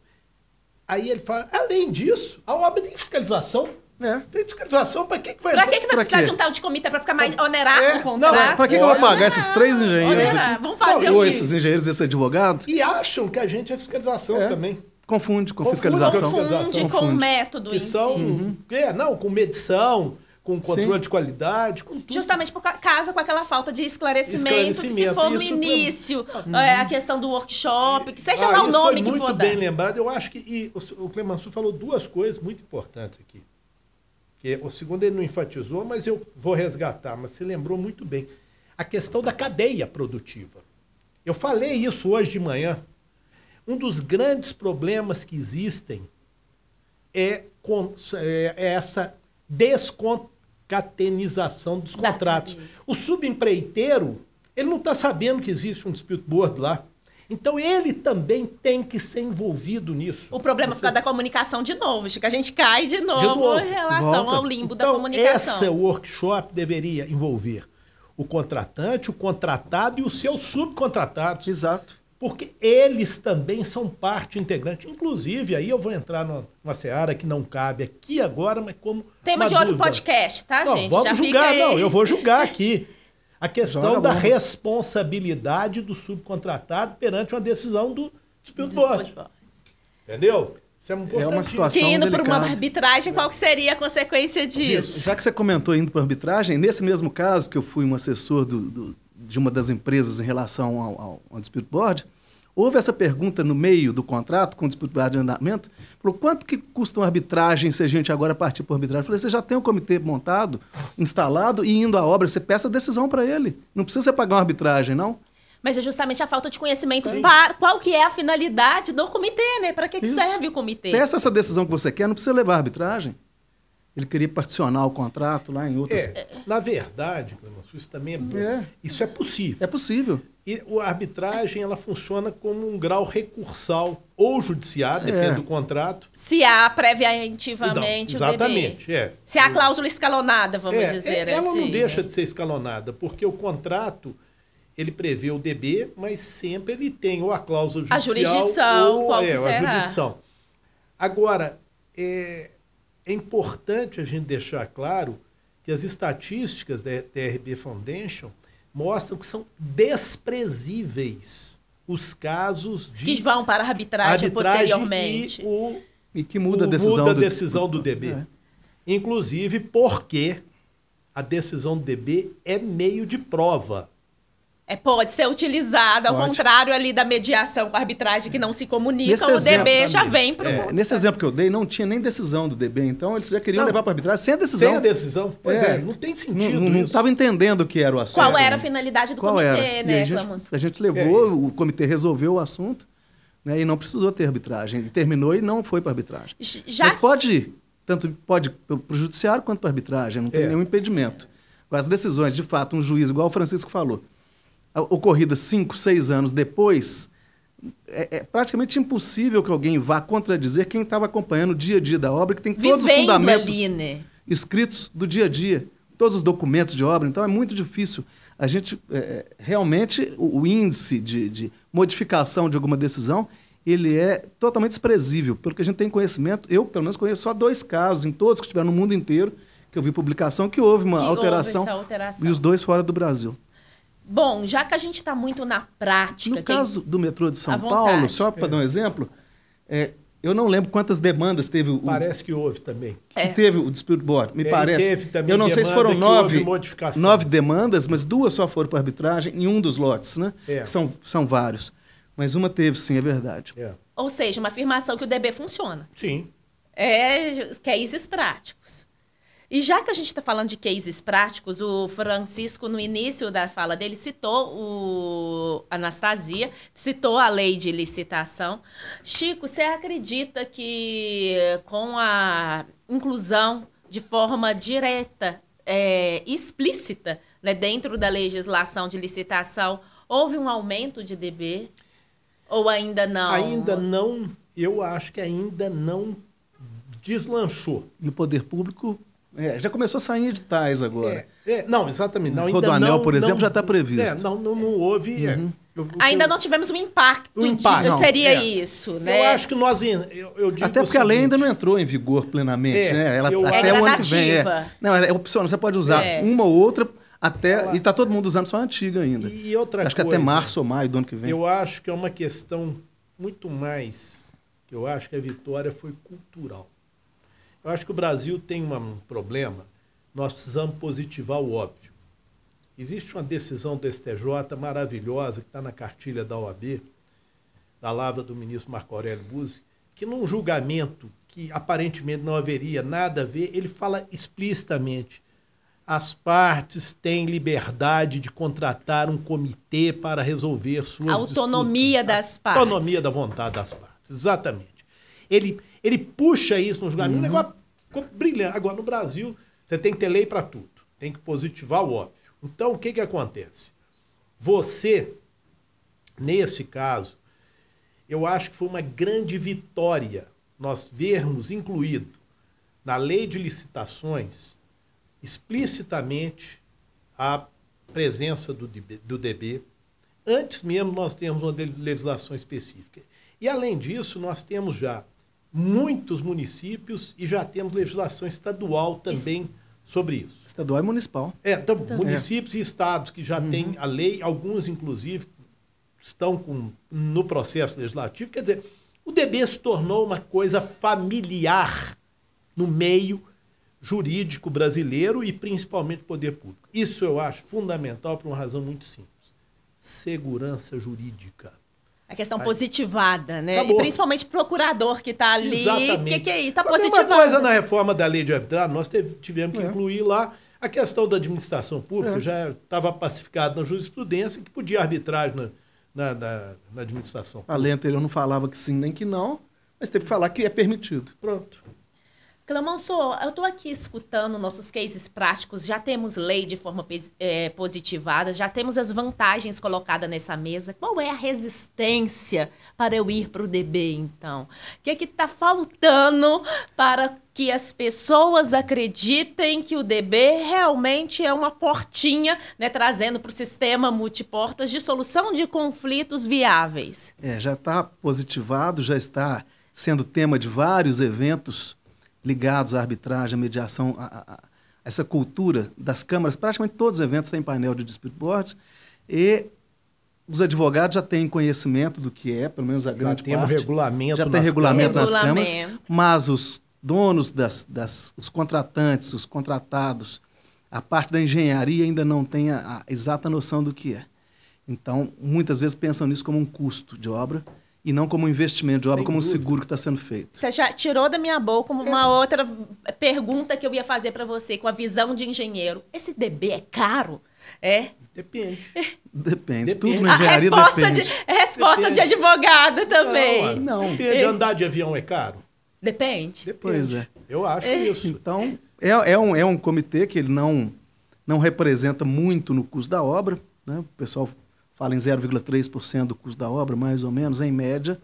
Aí ele fala, além disso, a obra tem fiscalização. É. Tem fiscalização, para que, que vai Pra que, que vai Pra precisar quê? de um tal de comitê pra ficar mais onerar É, o contrato? não, Pra que, que eu vou pagar esses três engenheiros aqui? Vamos fazer Ou esses engenheiros, esse advogado? E acham que a gente é fiscalização É. também. Confunde com Confunde fiscalização. com Confunde com o Confunde. método Que em são, si. é, não, com medição, com controle Sim. de qualidade, com tudo. Justamente por ca- causa com aquela falta de esclarecimento, que se Esclarecimento, for no isso pra- início, é, a questão do workshop, que seja Ah, lá o nome foi que muito for bem dar. lembrado. Eu acho que e o, o Clemenceau falou duas coisas muito importantes aqui. Que o segundo ele não enfatizou, mas eu vou resgatar, mas se lembrou muito bem. A questão da cadeia produtiva. Eu falei isso hoje de manhã. Um dos grandes problemas que existem é, é- é essa desconcatenização dos contratos. O subempreiteiro, ele não está sabendo que existe um dispute board lá. Então ele também tem que ser envolvido nisso. O problema é por Você- causa da comunicação de novo, Chico. A gente cai de novo, novo, em relação volta. ao limbo da então, comunicação. essa workshop deveria envolver o contratante, o contratado e os seus subcontratados. Exato. Porque eles também são parte integrante. Inclusive, aí eu vou entrar numa, numa seara que não cabe aqui agora, mas como. Tema uma de outro dúvida. podcast, tá, Não, gente? vamos Já fica julgar, aí. não, eu vou julgar aqui. A questão da responsabilidade do subcontratado perante uma decisão do dispute board. Entendeu? Isso é importante. uma situação- Que indo por uma arbitragem, qual que seria a consequência disso? Já que você comentou indo para arbitragem, nesse mesmo caso que eu fui um assessor do- do- de uma das empresas em relação ao, ao, ao dispute board, houve essa pergunta no meio do contrato com o dispute board de andamento, falou, quanto que custa uma arbitragem se a gente agora partir por arbitragem? Eu falei, você já tem um comitê montado, instalado e indo à obra, você peça a decisão para ele. Não precisa você pagar uma arbitragem, não? Mas é justamente a falta de conhecimento para qual que é a finalidade do comitê, né? Para que, que serve o comitê? Peça essa decisão que você quer, não precisa levar a arbitragem. Ele queria particionar o contrato lá em outras... É, na verdade, isso também é, bom. É. Isso é possível. É possível. E a arbitragem ela funciona como um grau recursal ou judiciário, É. depende do contrato. Se há preventivamente Não, exatamente, é. Se há cláusula escalonada, vamos É, dizer é, ela assim. não deixa de ser escalonada, porque o contrato ele prevê o DB, mas sempre ele tem ou a cláusula A judicial jurisdição, ou qual que é, será? a jurisdição. Agora, é, é importante a gente deixar claro que as estatísticas da TRB Foundation mostram que são desprezíveis os casos de Que vão para a arbitragem, posteriormente. e o E que muda a decisão muda a do- decisão do DB. É. Inclusive porque a decisão do DB é meio de prova. É, pode ser utilizado, ao Pode. contrário ali da mediação com a arbitragem que não se comunicam, Nesse o DB já vem para é, o... Nesse exemplo que eu dei, não tinha nem decisão do DB, então eles já queriam Não. levar para arbitragem sem a decisão. Sem a decisão? Pois é, não tem sentido Não estava entendendo o que era o assunto. Qual era a finalidade do Qual comitê, era? E né, a, gente, a gente levou, o comitê resolveu o assunto né, e não precisou ter arbitragem. Ele terminou e não foi para arbitragem. Já Mas pode ir, tanto pode para o judiciário quanto para arbitragem, não tem É. nenhum impedimento. Com as decisões, de fato, um juiz, igual o Francisco falou, a- ocorridas cinco, seis anos depois, é, é praticamente impossível que alguém vá contradizer quem estava acompanhando o dia a dia da obra, que tem todos os vivendo fundamentos ali, né? escritos do dia a dia, todos os documentos de obra. Então é muito difícil. A gente, é, realmente, o, o índice de, de modificação de alguma decisão, ele é totalmente desprezível. Pelo que a gente tem conhecimento, eu, pelo menos, conheço só dois casos, em todos que estiveram no mundo inteiro, que eu vi publicação, que houve uma Que houve alteração, essa alteração. e os dois fora do Brasil. Bom, já que a gente está muito na prática... No quem- caso do metrô de São Paulo, só para dar um exemplo, é, eu não lembro quantas demandas teve o, Parece que houve também. que É. teve o dispute board, me É, parece. teve também eu não sei se foram nove, nove demandas, mas duas só foram para arbitragem em um dos lotes, né? É. São, são vários. Mas uma teve, sim, é verdade. É. Ou seja, uma afirmação que o DB funciona. Sim. É cases práticos. E já que a gente está falando de cases práticos, o Francisco, no início da fala dele, citou o Anastasia, citou a lei de licitação. Chico, você acredita que com a inclusão de forma direta, é, explícita, né, dentro da legislação de licitação, houve um aumento de DB? Ou ainda não? Ainda não, eu acho que ainda não deslanchou. No poder público, é, já começou a sair editais agora. É, é, não, exatamente. Não, Rodoanel, não- por exemplo, não- já está previsto. É, não, não, não houve. é. eu- Ainda eu- não tivemos um impacto, Um impacto, não, seria é. isso, né? Eu acho que nós. Eu, eu digo Até porque a lei ainda não entrou em vigor plenamente, É, né? Ela, eu até acho- o ano que vem. É É. Não, é opcional. Você pode usar É. uma ou outra até. E tá todo mundo usando só a antiga ainda. E outra Acho que coisa, até março ou maio do ano que vem. Eu acho que é uma questão muito mais. que Eu acho que a vitória foi cultural. Eu acho que o Brasil tem um problema. Nós precisamos positivar o óbvio. Existe uma decisão do STJ maravilhosa que está na cartilha da OAB, da lavra do ministro Marco Aurélio Buzzi, que num julgamento que aparentemente não haveria nada a ver, ele fala explicitamente as partes têm liberdade de contratar um comitê para resolver suas A autonomia disputas. das partes. Autonomia da vontade das partes, exatamente. Ele, ele puxa isso no julgamento, um negócio brilhante. Agora, no Brasil, você tem que ter lei para tudo. Tem que positivar o óbvio. Então, o que, que acontece? Você, nesse caso, eu acho que foi uma grande vitória nós vermos incluído na lei de licitações explicitamente a presença do DB, do DB. Antes mesmo nós temos uma legislação específica. E além disso, nós temos já muitos municípios e já temos legislação estadual também sobre isso. Estadual e municipal. É, então, municípios e estados que já Uhum. têm a lei, alguns inclusive estão com, no processo legislativo. Quer dizer, o DB se tornou uma coisa familiar no meio jurídico brasileiro e principalmente poder público. Isso eu acho fundamental por uma razão muito simples. Segurança jurídica. A questão positivada, né? Acabou. E principalmente procurador que está ali. O Exatamente. que, que é isso? Está positivado. coisa na reforma da lei de arbitragem, nós teve- tivemos que É. incluir lá a questão da administração pública, É. já estava pacificado na jurisprudência que podia arbitragem na, na, na- na administração A lei anterior não falava que sim nem que não, mas teve que falar que é permitido. Pronto. Clamãoso, eu estou aqui escutando nossos cases práticos, já temos lei de forma eh, positivada, já temos as vantagens colocadas nessa mesa. Qual é a resistência para eu ir para o DB, então? O que está faltando para que as pessoas acreditem que o DB realmente é uma portinha, né, trazendo para o sistema multiportas de solução de conflitos viáveis? É, já está positivado, já está sendo tema de vários eventos ligados à arbitragem, à mediação, a, a- a essa cultura das câmaras. Praticamente todos os eventos têm painel de dispute boards e os advogados já têm conhecimento do que é, pelo menos a grande temos parte. regulamento já tem nas regulamento nas câmaras. câmaras, mas os donos das, das os contratantes, os contratados, a parte da engenharia ainda não tem a, a exata noção do que é. Então, muitas vezes pensam nisso como um custo de obra e não como um investimento de obra, Sem como um dúvida. seguro que está sendo feito. Você já tirou da minha boca uma outra pergunta que eu ia fazer para você, com a visão de engenheiro. Esse DB é caro? É? Depende. Depende. Depende. Tudo A na engenharia resposta, depende. de, a resposta de Depende. advogado também. Não, Não. Depende. Andar de avião é caro? Depende. Depende. Pois é. Eu acho isso. Então, é, é, um, é um comitê que ele não, não representa muito no custo da obra. Né? O pessoal fala em 0,3% do custo da obra, mais ou menos, em média.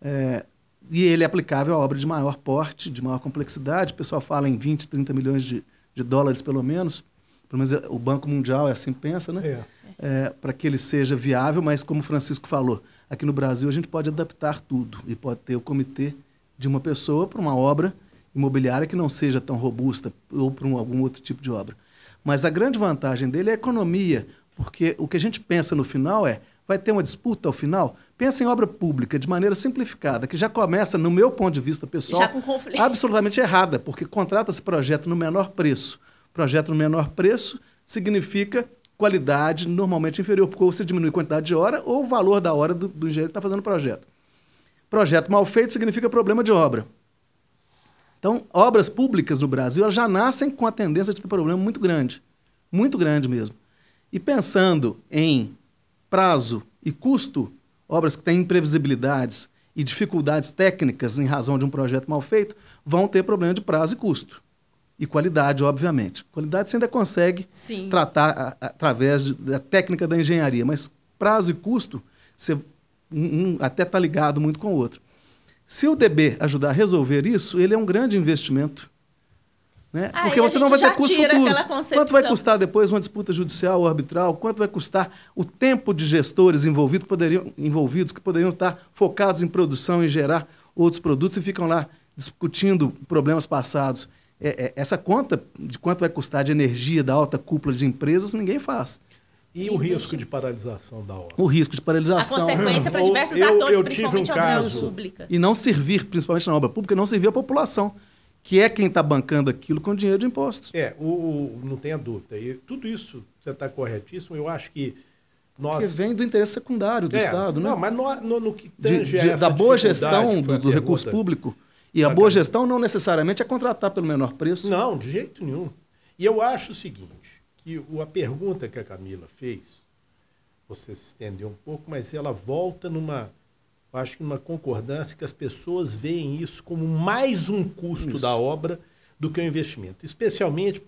É, e ele é aplicável a obra de maior porte, de maior complexidade. O pessoal fala em 20, 30 milhões de, de dólares, pelo menos. Pelo menos é- o Banco Mundial é assim que pensa, né? É. É, para que ele seja viável, mas como o Francisco falou, aqui no Brasil a gente pode adaptar tudo e pode ter o comitê de uma pessoa para uma obra imobiliária que não seja tão robusta ou para um, algum outro tipo de obra. Mas a grande vantagem dele é a economia, porque o que a gente pensa no final é, vai ter uma disputa ao final? Pensa em obra pública de maneira simplificada, que já começa, no meu ponto de vista pessoal, absolutamente errada, porque contrata-se projeto no menor preço. Projeto no menor preço significa qualidade normalmente inferior, porque ou você diminui a quantidade de hora ou o valor da hora do, do engenheiro que está fazendo o projeto. Projeto mal feito significa problema de obra. Então, obras públicas no Brasil elas já nascem com a tendência de ter problema muito grande. Muito grande mesmo. E pensando em prazo e custo, obras que têm imprevisibilidades e dificuldades técnicas em razão de um projeto mal feito, vão ter problema de prazo e custo. E qualidade, obviamente. Qualidade você ainda consegue Sim. tratar através da técnica da engenharia, mas prazo e custo, você um até está ligado muito com o outro. Se o DB ajudar a resolver isso, ele é um grande investimento Né? Aí Porque a você não vai ter custos futuros. concepção. Quanto vai custar depois uma disputa judicial ou arbitral? Quanto vai custar o tempo de gestores envolvidos que poderiam, envolvidos que poderiam estar focados em produção e gerar outros produtos e ficam lá discutindo problemas passados? É, é, essa conta de quanto vai custar de energia da alta cúpula de empresas, ninguém faz. E o risco de paralisação da obra? O risco de A paralisação. consequência para Ou diversos eu- atores, eu tive um principalmente a opinião pública. E não servir, principalmente na obra pública, não servir a população, que é quem está bancando aquilo com dinheiro de impostos. É, o, o- não tenha dúvida. E tudo isso, você está corretíssimo. Eu acho que nós. Que vem do interesse secundário do É, Estado, né? Não, mas no, no, no que De- tange de- essa da boa gestão do, do recurso público. E a boa gestão não necessariamente é contratar pelo menor preço. Não, de jeito nenhum. E eu acho o seguinte, que a pergunta que a Camila fez, você se estendeu um pouco, mas ela volta numa, acho que numa concordância que as pessoas veem isso como mais um custo Isso. da obra do que um investimento. Especialmente,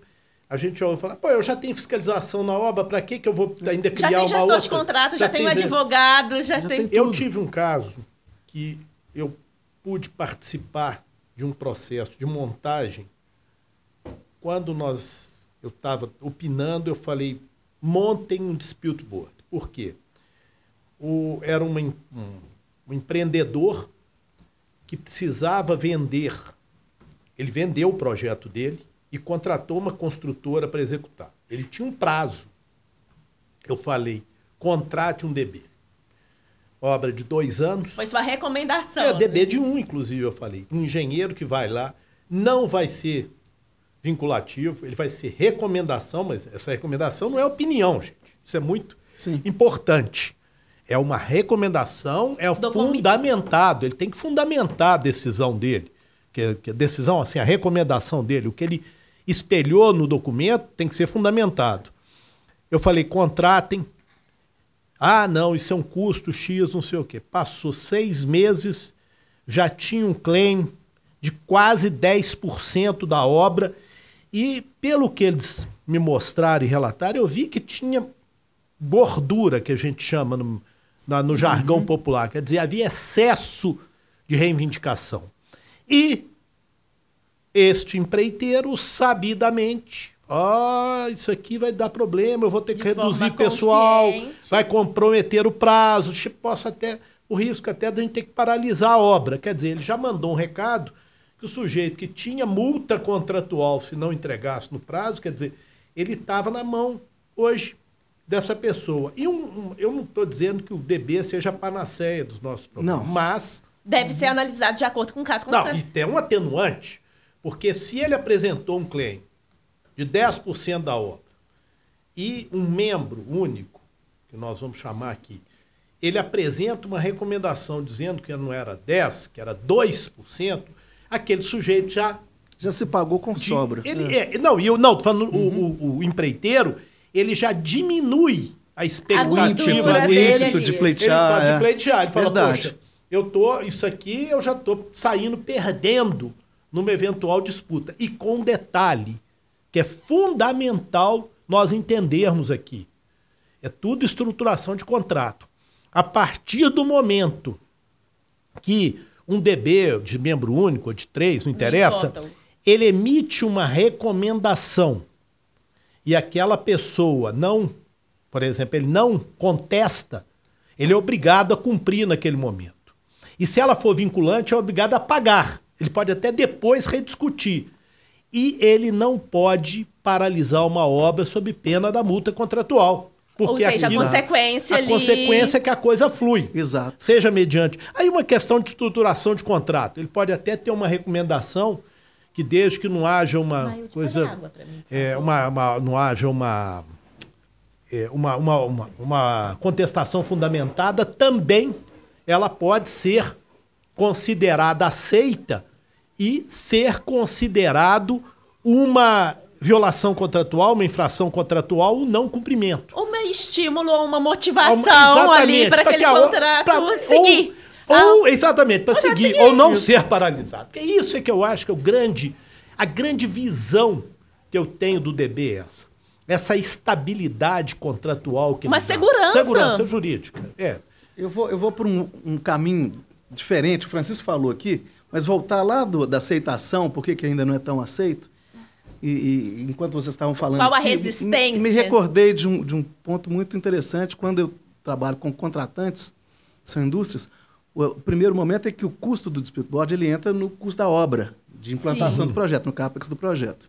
a gente já ouve falar, pô, eu já tenho fiscalização na obra, para que, que eu vou ainda Já criar tem uma gestor outra? de contrato, já, tem um gen- advogado, já, Já tem. tem- eu tudo. tive um caso que eu pude participar de um processo de montagem. Quando nós eu estava opinando, eu falei: montem um dispute board. Por quê? O, era uma um, um empreendedor que precisava vender. Ele vendeu o projeto dele e contratou uma construtora para executar. Ele tinha um prazo. Eu falei: contrate um DB. Obra de dois anos. Foi sua recomendação. É, DB né? de um, inclusive, eu falei. Um engenheiro que vai lá não vai ser vinculativo, ele vai ser recomendação, mas essa recomendação não é opinião, gente. Isso é muito Sim. importante. É uma recomendação, é Do fundamentado. Ele tem que fundamentar a decisão dele. Que, que a decisão, assim, a recomendação dele, o que ele espelhou no documento tem que ser fundamentado. Eu falei, contratem. Ah, não, isso é um custo X, não sei o quê. Passou seis meses, já tinha um claim de quase 10% da obra. E pelo que eles me mostraram e relataram, eu vi que tinha gordura, que a gente chama no, na- no jargão popular. Quer dizer, havia excesso de reivindicação. E este empreiteiro, sabidamente, ah, isso aqui vai dar problema, eu vou ter que De reduzir pessoal, vai comprometer o prazo, tipo, posso até o risco até da gente ter que paralisar a obra. Quer dizer, ele já mandou um recado que o sujeito que tinha multa contratual se não entregasse no prazo, quer dizer, ele estava na mão hoje dessa pessoa. E um- um- eu não estou dizendo que o DB seja a panaceia dos nossos problemas, Não. mas Deve ser analisado de acordo com o caso não, concreto. e tem um atenuante, porque se ele apresentou um claim de 10% da obra e um membro único, que nós vamos chamar aqui, ele apresenta uma recomendação dizendo que não era 10%, que era 2%, aquele sujeito já Já se pagou com de- sobra. Ele, É. é, não, e eu não, tô falando o, o- o empreiteiro, ele já diminui a expectativa gordura dele. dele ímpeto ali. de Ele pleitear. fala é. de pleitear, ele fala, Verdade. poxa, eu tô, isso aqui eu já tô saindo perdendo numa eventual disputa. E com um detalhe, que é fundamental nós entendermos aqui. É tudo estruturação de contrato. A partir do momento que um DB de membro único ou de três, não interessa, ele emite uma recomendação e aquela pessoa não, por exemplo, ele não contesta, ele é obrigado a cumprir naquele momento. E se ela for vinculante, é obrigado a pagar. Ele pode até depois rediscutir. E ele não pode paralisar uma obra sob pena da multa contratual. Ou seja, a aquilo- consequência a ali. consequência é que a coisa flui. Exato. Seja mediante. Aí uma questão de estruturação de contrato. Ele pode até ter uma recomendação que desde que não haja uma coisa. é, uma, uma- não haja uma, é, uma, uma, uma, uma contestação fundamentada, também ela pode ser considerada aceita e ser considerado uma violação contratual, uma infração contratual, um não cumprimento. Um estímulo ou uma motivação Exatamente, ali para aquele contrato pra- seguir. Ou, Ah, ou, exatamente, para Pra seguir, seguir. ou não Isso. ser paralisado. Porque isso é que eu acho que é o grande, a grande visão que eu tenho do DB é essa. Essa estabilidade contratual que Uma ele dá. segurança. Segurança jurídica. É. Eu vou, eu vou por um, um caminho diferente, o Francisco falou aqui, mas voltar lá do- da aceitação, por que que ainda não é tão aceito? e, e enquanto vocês estavam falando. Qual a resistência? Me, me recordei de um, de um ponto muito interessante quando eu trabalho com contratantes, são indústrias. O, o primeiro momento é que o custo do dispute board ele entra no custo da obra, de implantação Sim. do projeto, no capex do projeto.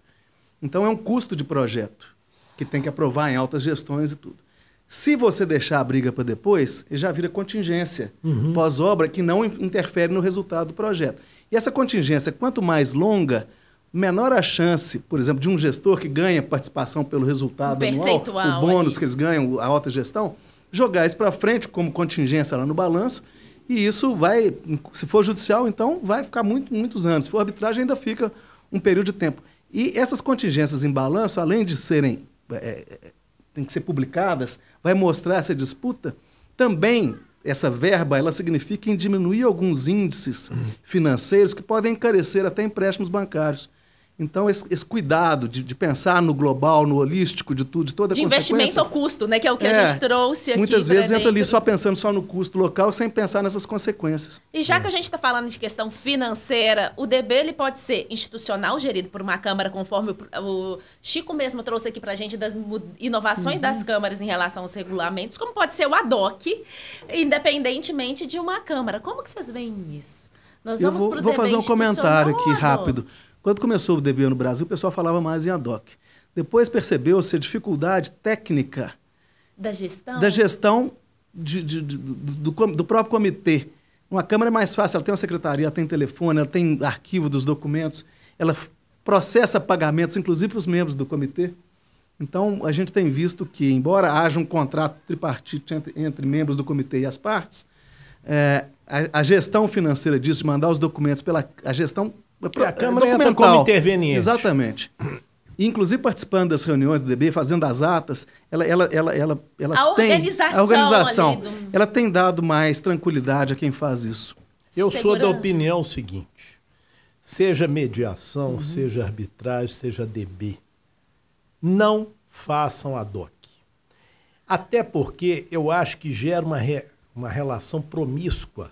Então é um custo de projeto que tem que aprovar em altas gestões e tudo. Se você deixar a briga para depois, já vira contingência pós-obra que não in- interfere no resultado do projeto. E essa contingência, quanto mais longa, menor a chance, por exemplo, de um gestor que ganha participação pelo resultado Um anual, o bônus ali. que eles ganham, a alta gestão, jogar isso para frente como contingência lá no balanço. E isso vai, se for judicial, então vai ficar muito, muitos anos. Se for arbitragem, ainda fica um período de tempo. E essas contingências em balanço, além de serem é, é, tem que ser publicadas, vai mostrar essa disputa, também essa verba ela significa em diminuir alguns índices financeiros que podem encarecer até empréstimos bancários. Então, esse, esse cuidado de, de pensar no global, no holístico, de tudo, de toda a De investimento ao custo, né? Que é o que a É, gente trouxe aqui. Muitas vezes entra ali só pensando só no custo local, sem pensar nessas consequências. E já que a gente está falando de questão financeira, o DB ele pode ser institucional, gerido por uma Câmara, conforme o, o Chico mesmo trouxe aqui para a gente das inovações Uhum. das câmaras em relação aos regulamentos, como pode ser o ADOC, independentemente de uma Câmara. Como que vocês veem isso? Nós Eu vamos vou, pro vou DB fazer um comentário aqui rápido. Quando começou o DB no Brasil, o pessoal falava mais em ADOC. Depois percebeu-se a dificuldade técnica Da gestão? da gestão de- de- de- do, do próprio comitê. Uma Câmara é mais fácil, ela tem uma secretaria, ela tem telefone, ela tem arquivo dos documentos, ela processa pagamentos, inclusive para os membros do comitê. Então, a gente tem visto que, embora haja um contrato tripartite entre, entre membros do comitê e as partes, é, a, a gestão financeira disso, de mandar os documentos pela a gestão. É, a Câmara entra documental. como interveniente. Exatamente. Inclusive participando das reuniões do DB, fazendo as atas, ela, ela, ela, ela, ela A tem organização a organização, ali do- ela tem dado mais tranquilidade a quem faz isso. Eu sou da Segurança. opinião seguinte: seja mediação, Uhum. seja arbitragem, seja DB, não façam a DOC. Até porque eu acho que gera uma, re- uma relação promíscua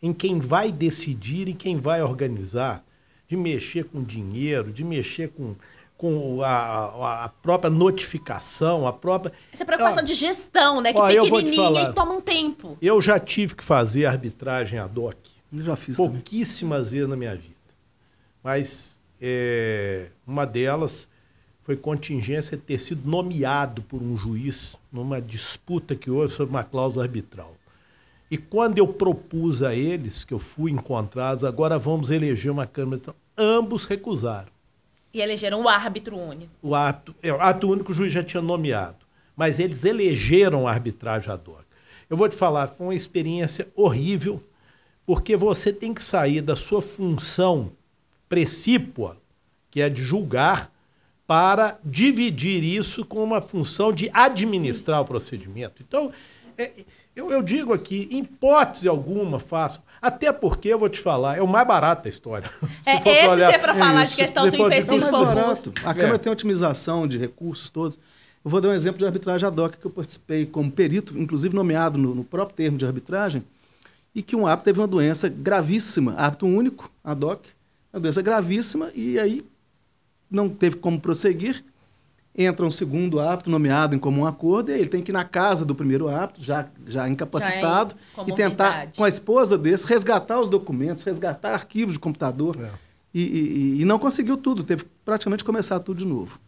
em quem vai decidir e quem vai organizar, de mexer com dinheiro, de mexer com, com a, a- a própria notificação, a própria. Essa preocupação Ó, de gestão, né? Que ó, pequenininha falar. e toma um tempo. Eu já tive que fazer arbitragem ad hoc Eu já fiz também. pouquíssimas vezes na minha vida. Mas é, uma delas foi contingência de ter sido nomeado por um juiz numa disputa que houve sobre uma cláusula arbitral. E quando eu propus a eles, que eu fui encontrados, agora vamos eleger uma Câmara, então, ambos recusaram. E elegeram o árbitro único. O ato, é, o ato único o juiz já tinha nomeado, mas eles elegeram a arbitragem ad hoc. Eu vou te falar, foi uma experiência horrível, porque você tem que sair da sua função precípua, que é de julgar, para dividir isso com uma função de administrar o procedimento. Então, é, eu, eu digo aqui, em hipótese alguma, façam. Até porque, eu vou te falar, é o mais barato da história. Se É, esse olhar- é pra falar de isso. questão Se do de- É empecilho mais for barato. A É. Câmara tem otimização de recursos todos. Eu vou dar um exemplo de arbitragem ad hoc que eu participei como perito, inclusive nomeado no, no próprio termo de arbitragem, e que um árbitro teve uma doença gravíssima, árbitro único, ad hoc, uma doença gravíssima, e aí não teve como prosseguir. Entra um segundo árbitro nomeado em comum acordo, e aí ele tem que ir na casa do primeiro árbitro, já, já incapacitado, Já e tentar, com a esposa desse, resgatar os documentos, resgatar arquivos de computador. É. E, e- e não conseguiu tudo, teve que praticamente começar tudo de novo.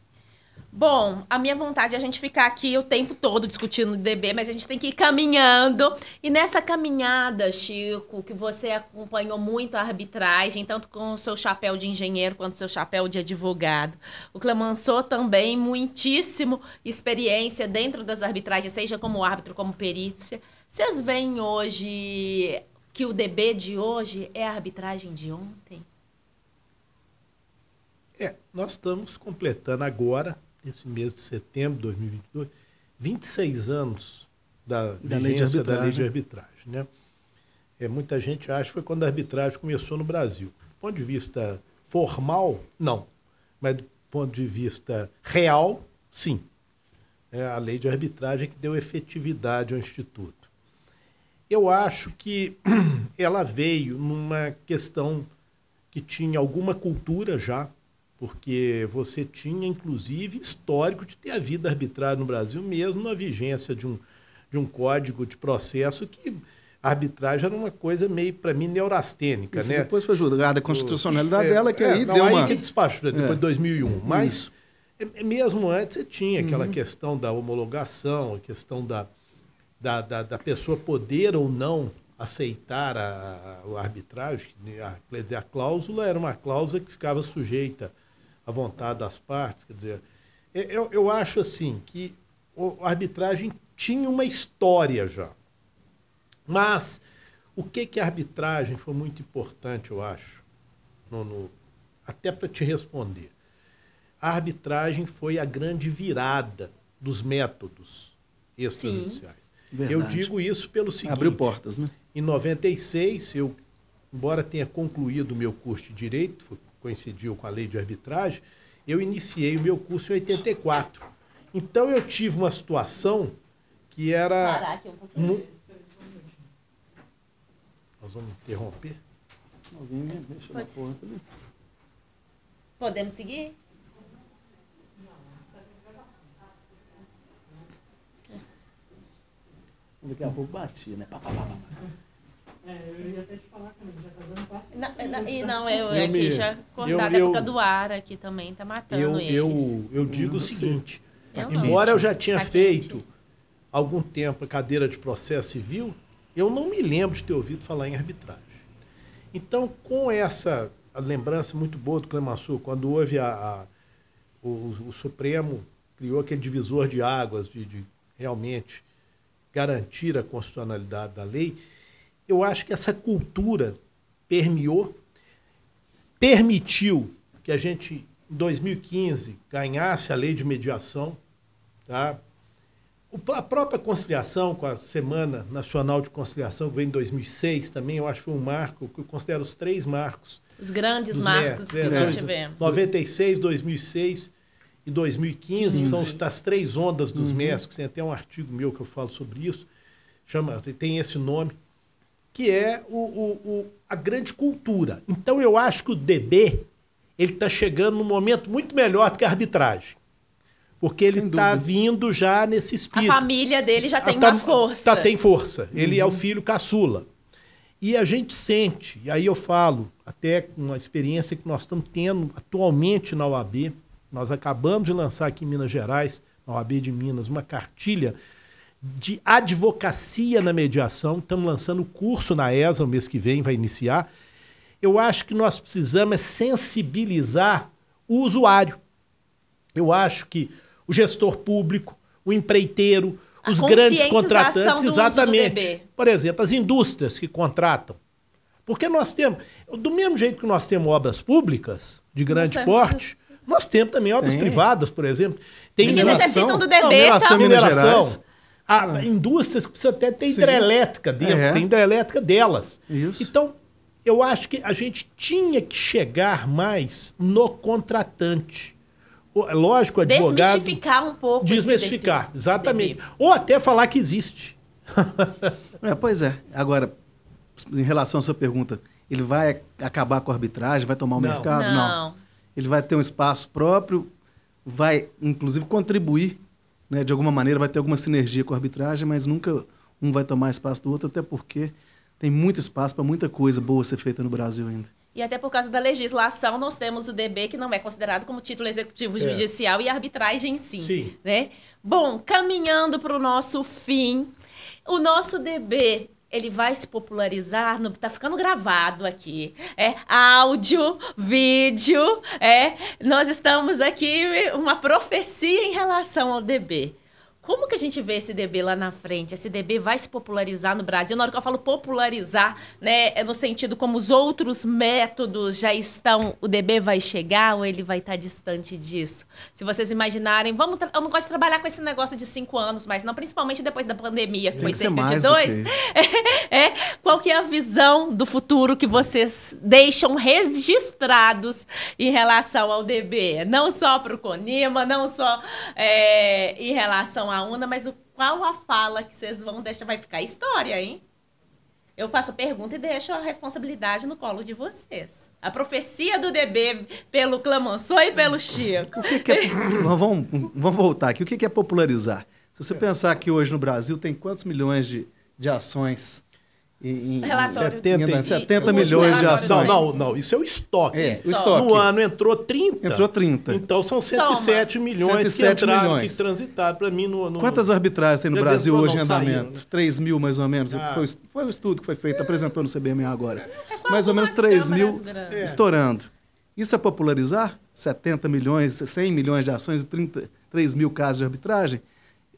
Bom, a minha vontade é a gente ficar aqui o tempo todo discutindo o DB, mas a gente tem que ir caminhando. E nessa caminhada, Chico, que você acompanhou muito a arbitragem, tanto com o seu chapéu de engenheiro quanto o seu chapéu de advogado. O Clemenceau também, muitíssimo experiência dentro das arbitragens, seja como árbitro, como perícia. Vocês veem hoje que o DB de hoje é a arbitragem de ontem? É, nós estamos completando agora, esse mês de setembro de 2022, 26 anos da, Da lei de vigência da lei de arbitragem. arbitragem. Né? É, muita gente acha que foi quando a arbitragem começou no Brasil. Do ponto de vista formal, não. Mas do ponto de vista real, sim. É a lei de arbitragem que deu efetividade ao Instituto. Eu acho que ela veio numa questão que tinha alguma cultura já, porque você tinha, inclusive, histórico de ter havido arbitragem no Brasil, mesmo na vigência de um, de um código de processo que a arbitragem era uma coisa meio, para mim, neurastênica. Isso, né? Depois foi julgada a constitucionalidade É, dela, que é, aí não, deu aí uma... que despachou, depois É. de 2001. Mas é- é mesmo antes você tinha aquela Uhum. questão da homologação, a questão da, da, da, da pessoa poder ou não aceitar a, a, a arbitragem. A, quer dizer, a cláusula era uma cláusula que ficava sujeita à vontade das partes. Quer dizer, é- eu, eu acho assim que a arbitragem tinha uma história já. Mas o que, que a arbitragem foi muito importante, eu acho, no- no- até para te responder. A arbitragem foi a grande virada dos métodos extrajudiciais. Eu digo isso pelo seguinte. Abriu portas, né? Em 96, eu, embora tenha concluído o meu curso de Direito, coincidiu com a lei de arbitragem, eu iniciei o meu curso em 84. Então eu tive uma situação que era. Parar aqui um pouquinho. Nós vamos interromper? Alguém deixa na porta ali. Podemos seguir? Daqui a pouco bati, né? Pá, pá, pá, pá. Não, não, e não, eu, Eu aqui me- já eu- cortada a eu- época do ar aqui também, tá matando Eu, eles. eu, eu digo o seguinte: Eu embora eu já tinha Tá feito quente. algum tempo a cadeira de processo civil, eu não me lembro de ter ouvido falar em arbitragem. Então, com essa a lembrança muito boa do Clemenceau, quando houve a, a- o, o Supremo criou aquele divisor de águas de, de realmente garantir a constitucionalidade da lei, eu acho que essa cultura permeou, permitiu que a gente, em 2015, ganhasse a lei de mediação. Tá? A própria conciliação, com a Semana Nacional de Conciliação, que veio em 2006 também, eu acho que foi um marco, que eu considero os três marcos Os grandes marcos que né? nós tivemos. 96, 2006 e 2015 são os- as três ondas dos MESCs. Tem até um artigo meu que eu falo sobre isso. Chama, tem esse nome, que é o, o- o- a grande cultura. Então eu acho que o DB ele está chegando num momento muito melhor do que a arbitragem. Porque ele está vindo já nesse A espírito. família dele já tem Ah, tá- uma força. tá- tem força. Ele é o filho caçula. E a gente sente, e aí eu falo, até com uma experiência que nós estamos tendo atualmente na OAB, nós acabamos de lançar aqui em Minas Gerais, na OAB de Minas, uma cartilha de advocacia na mediação. Estamos lançando o curso na ESA o mês que vem, vai iniciar. Eu acho que nós precisamos é sensibilizar o usuário. Eu acho que o gestor público, o empreiteiro, A os grandes contratantes, do uso do exatamente. Por exemplo, as indústrias que contratam. Porque nós temos, do mesmo jeito que nós temos obras públicas de grande temos porte, nós temos também obras Tem. privadas, por exemplo. Tem E que mineração- necessitam do Não, DB, mineração, tá? Minas mineração. Há indústrias que precisam até ter Sim. hidrelétrica dentro, É. tem hidrelétrica delas. Isso. Então, eu acho que a gente tinha que chegar mais no contratante. O- Lógico, o advogado. Desmistificar um pouco. Desmistificar, exatamente. Ou até falar que existe. É, pois é. Agora, em relação à sua pergunta, ele vai acabar com a arbitragem, vai tomar o Não. mercado? Não. Ele vai ter um espaço próprio, vai, inclusive, contribuir, né, de alguma maneira, vai ter alguma sinergia com a arbitragem, mas nunca um vai tomar espaço do outro, até porque tem muito espaço para muita coisa boa ser feita no Brasil ainda. E até por causa da legislação, nós temos o DB, que não é considerado como título executivo É. judicial, e a arbitragem sim. Sim. Né? Bom, caminhando para o nosso fim, o nosso DB. Ele vai se popularizar, no, tá ficando gravado aqui. É áudio, vídeo, é. Nós estamos aqui uma profecia em relação ao DB. Como que a gente vê esse DB lá na frente? Esse DB vai se popularizar no Brasil? Na hora que eu falo popularizar, né, é no sentido como os outros métodos já estão, o DB vai chegar ou ele vai estar distante disso? Se vocês imaginarem, vamos, eu não gosto de trabalhar com esse negócio de cinco anos, mas não principalmente depois da pandemia, que Tem foi cerca de mais do dois. que É, qual que é a visão do futuro que vocês deixam registrados em relação ao DB? Não só para o Conima, não só é, em relação à UNA, mas o, qual a fala que vocês vão deixar? Vai ficar história, hein? Eu faço a pergunta e deixo a responsabilidade no colo de vocês. A profecia do DB pelo Clamansou e pelo Chico. O que, que é, vamos, vamos voltar aqui. O que, que é popularizar? Se você pensar que hoje no Brasil tem quantos milhões de, de ações em, Relatório. 70, 70 e, milhões de ações. Não, não, não, isso é o estoque. É, o estoque. No ano entrou 30. Entrou 30. Então são 107 Soma. milhões 107 que entraram, milhões. que transitaram para mim no, no, Quantas arbitragens tem no Brasil hoje em andamento? Né? 3 mil, mais ou menos. Ah. Foi, foi o estudo que foi feito, é. apresentou no CBMA agora. É. Mais ou menos 3 mil é. estourando. Isso é popularizar? 70 milhões, 100 milhões de ações e 30, 3 mil casos de arbitragem?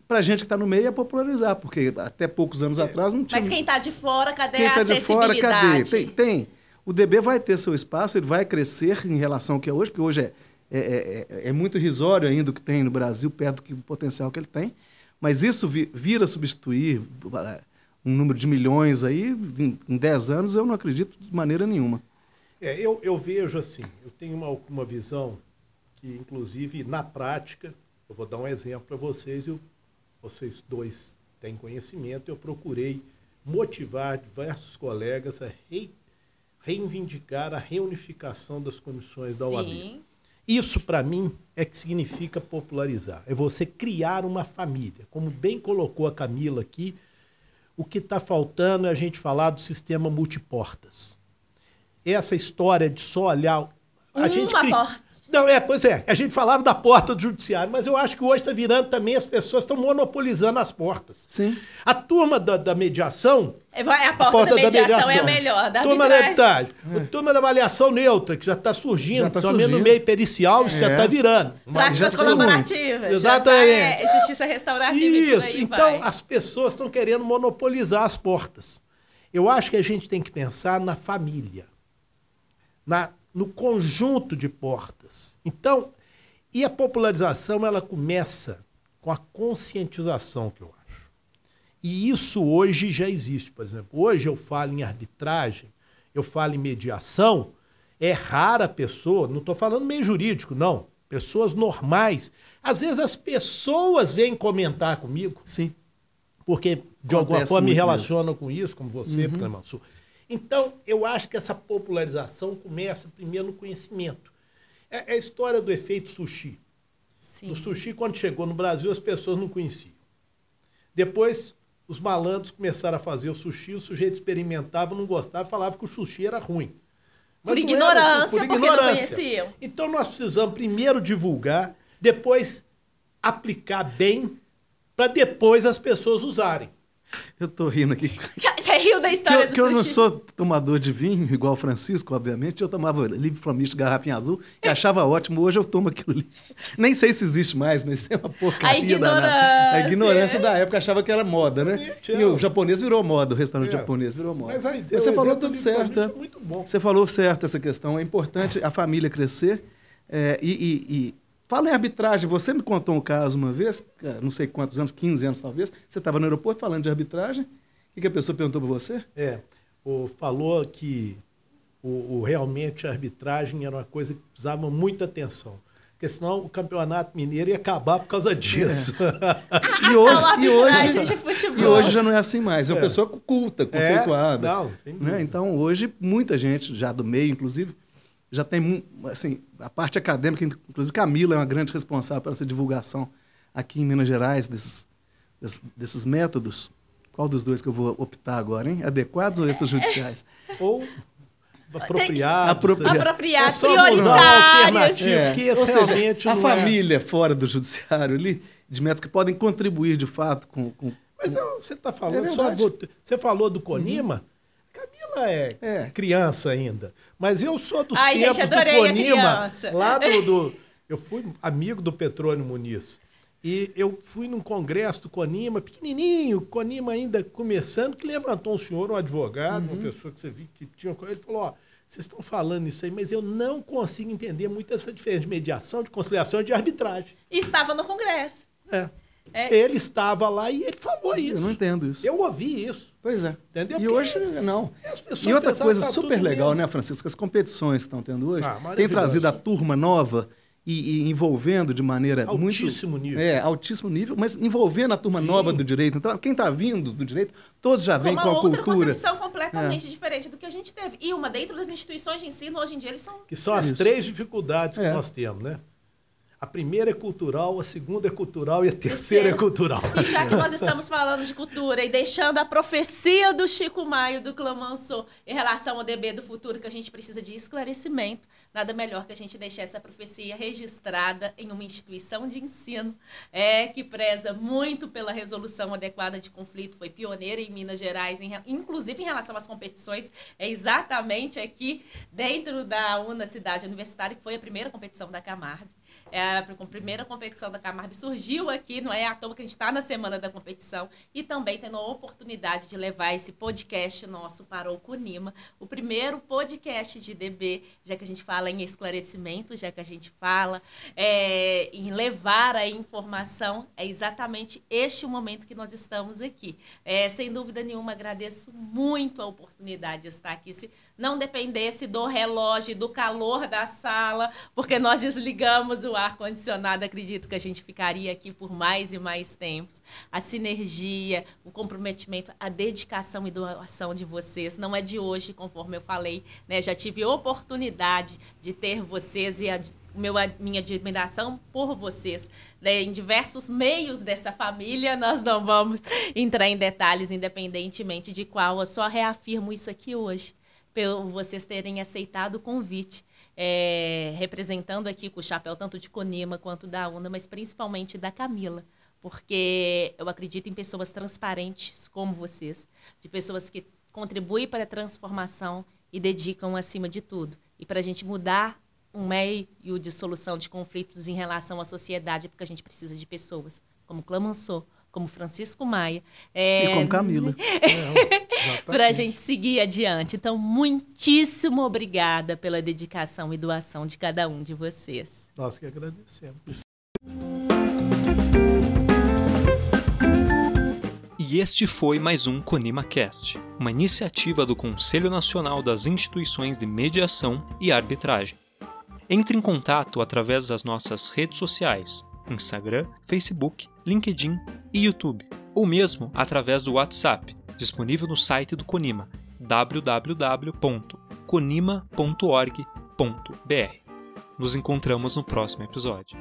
Para a gente que está no meio é popularizar, porque até poucos anos é. atrás não tinha. Mas quem está de fora, cadê quem a tá acessibilidade? De fora, cadê? Tem, tem. O DB vai ter seu espaço, ele vai crescer em relação ao que é hoje, porque hoje é, é, é, é, é muito irrisório ainda o que tem no Brasil, perto do, potencial que ele tem. Mas isso vi, vira substituir uh, um número de milhões aí, em, em 10 anos, eu não acredito de maneira nenhuma. É, eu, eu vejo assim, eu tenho uma, uma visão que, inclusive, na prática, eu vou dar um exemplo para vocês e o vocês dois têm conhecimento, eu procurei motivar diversos colegas a re, reivindicar a reunificação das comissões da OAB. Sim. Isso, para mim, é que significa popularizar. É você criar uma família. Como bem colocou a Camila aqui, o que está faltando é a gente falar do sistema multiportas. Essa história de só olhar. A uma gente porta. Não, é, pois é. A gente falava da porta do judiciário, mas eu acho que hoje está virando também, as pessoas estão monopolizando as portas. Sim. A turma da, da mediação. É, a porta, a porta da, mediação da, mediação é a melhor. Da turma da arbitragem. É. Turma da avaliação neutra, que já está surgindo, já tá surgindo. no meio pericial, isso é. já está virando. Práticas colaborativas. Exatamente. Tá, é, justiça restaurativa. Isso. Então, vai. as pessoas estão querendo monopolizar as portas. Eu acho que a gente tem que pensar na família. Na no conjunto de portas. Então, e a popularização ela começa com a conscientização que eu acho. E isso hoje já existe, por exemplo. Hoje eu falo em arbitragem, eu falo em mediação, é rara a pessoa, não estou falando meio jurídico, não. Pessoas normais. Às vezes as pessoas vêm comentar comigo. Sim. Porque de Acontece alguma forma me relacionam mesmo. com isso, como você, uhum. Mansur. Então, eu acho que essa popularização começa primeiro no conhecimento. É, é a história do efeito sushi. Sim. O sushi, quando chegou no Brasil, as pessoas não conheciam. Depois, os malandros começaram a fazer o sushi, o sujeito experimentava, não gostava, falava que o sushi era ruim. Mas por ignorância, era, por ignorância. não conheciam. Então, nós precisamos primeiro divulgar, depois aplicar bem, para depois as pessoas usarem. Eu tô rindo aqui. Você riu da história que, do que sushi? eu não sou tomador de vinho, igual o Francisco, obviamente. Eu tomava livre flamisto, garrafinha azul, e achava ótimo. Hoje eu tomo aquilo ali. Nem sei se existe mais, mas é uma porcaria. A ignorância. A ignorância da época achava que era moda, né? E o japonês virou moda, o restaurante é. japonês virou moda. Mas aí, você falou tudo certo. É muito bom. Você falou certo essa questão. É importante a família crescer é, e, e, e Fala em arbitragem. Você me contou um caso uma vez, não sei quantos anos, 15 anos talvez. Você estava no aeroporto falando de arbitragem. O que a pessoa perguntou para você? É, o, falou que o, o, realmente a arbitragem era uma coisa que precisava muita atenção. Porque senão o campeonato mineiro ia acabar por causa disso. É. e, hoje, e, hoje, e hoje já não é assim mais. É uma é. pessoa culta, conceituada. É, não, né? Então, hoje, muita gente, já do meio, inclusive, já tem, assim, a parte acadêmica, inclusive Camila é uma grande responsável por essa divulgação aqui em Minas Gerais desses, desses, desses métodos. Qual dos dois que eu vou optar agora, hein? Adequados ou extrajudiciais? ou apropriados. Apropriados, apropriados prioritários. É, que ou seja, a é. família é... fora do judiciário ali, de métodos que podem contribuir de fato com... com Mas eu, você está falando, é só, você falou do Conima, uhum. Camila é, é, criança ainda. Mas eu sou dos Ai, tempos gente, do Conima, lá do, do, Eu fui amigo do Petrônio Muniz. E eu fui num congresso do Conima, pequenininho, Conima ainda começando, que levantou um senhor, um advogado, uhum. uma pessoa que você viu que tinha... Ele falou, ó, vocês estão falando isso aí, mas eu não consigo entender muito essa diferença de mediação, de conciliação e de arbitragem. E estava no congresso. É. É. Ele estava lá e ele falou isso. Eu não entendo isso. Eu ouvi isso. Pois é. Entendeu? E Porque hoje, não. E outra coisa tá super legal, mesmo. né, Francisco? As competições que estão tendo hoje ah, têm trazido a turma nova e, e envolvendo de maneira altíssimo muito... nível. É, altíssimo nível, mas envolvendo a turma Sim. nova do direito. Então, quem está vindo do direito, todos já vêm uma com a outra cultura. concepção completamente diferente do que a gente teve. E uma dentro das instituições de ensino, hoje em dia, eles são Que são as Isso. três dificuldades que É. nós temos, né? A primeira é cultural, a segunda é cultural e a terceira é cultural. E já que nós estamos falando de cultura e deixando a profecia do Chico Maio, do Clemenceau, em relação ao DB do futuro, que a gente precisa de esclarecimento, nada melhor que a gente deixar essa profecia registrada em uma instituição de ensino é, que preza muito pela resolução adequada de conflito, foi pioneira em Minas Gerais, em inclusive em relação às competições, é exatamente aqui dentro da UNA Cidade Universitária, que foi a primeira competição da Camargo. É, a pr- primeira competição da Camargo surgiu aqui, não é à toa que a gente está na semana da competição, e também tendo a oportunidade de levar esse podcast nosso para o Cunima, o primeiro podcast de DB, já que a gente fala em esclarecimento, já que a gente fala é, em levar a informação, é exatamente este o momento que nós estamos aqui. É, sem dúvida nenhuma, agradeço muito a oportunidade de estar aqui. Se não dependesse do relógio, do calor da sala, porque nós desligamos o ar-condicionado, acredito que a gente ficaria aqui por mais e mais tempos. A sinergia, o comprometimento, a dedicação e doação de vocês não é de hoje, conforme eu falei, né? Já tive oportunidade de ter vocês e a meu, minha admiração por vocês. né? Em diversos meios dessa família, nós não vamos entrar em detalhes, independentemente de qual. Eu só reafirmo isso aqui hoje, por vocês terem aceitado o convite, é, representando aqui com o chapéu tanto de Conima quanto da UNA, mas principalmente da Camila, porque eu acredito em pessoas transparentes como vocês, de pessoas que contribuem para a transformação e dedicam acima de tudo. E para a gente mudar um meio de solução de conflitos em relação à sociedade, porque a gente precisa de pessoas como Clemenceau, como Francisco Maia. é, E como Camila. para a gente seguir adiante. Então, muitíssimo obrigada pela dedicação e doação de cada um de vocês. Nós que agradecemos. E este foi mais um ConimaCast, uma iniciativa do Conselho Nacional das Instituições de Mediação e Arbitragem. Entre em contato através das nossas redes sociais, Instagram, Facebook, LinkedIn e YouTube, ou mesmo através do WhatsApp, disponível no site do Conima, www.conima.org.br. Nos encontramos no próximo episódio.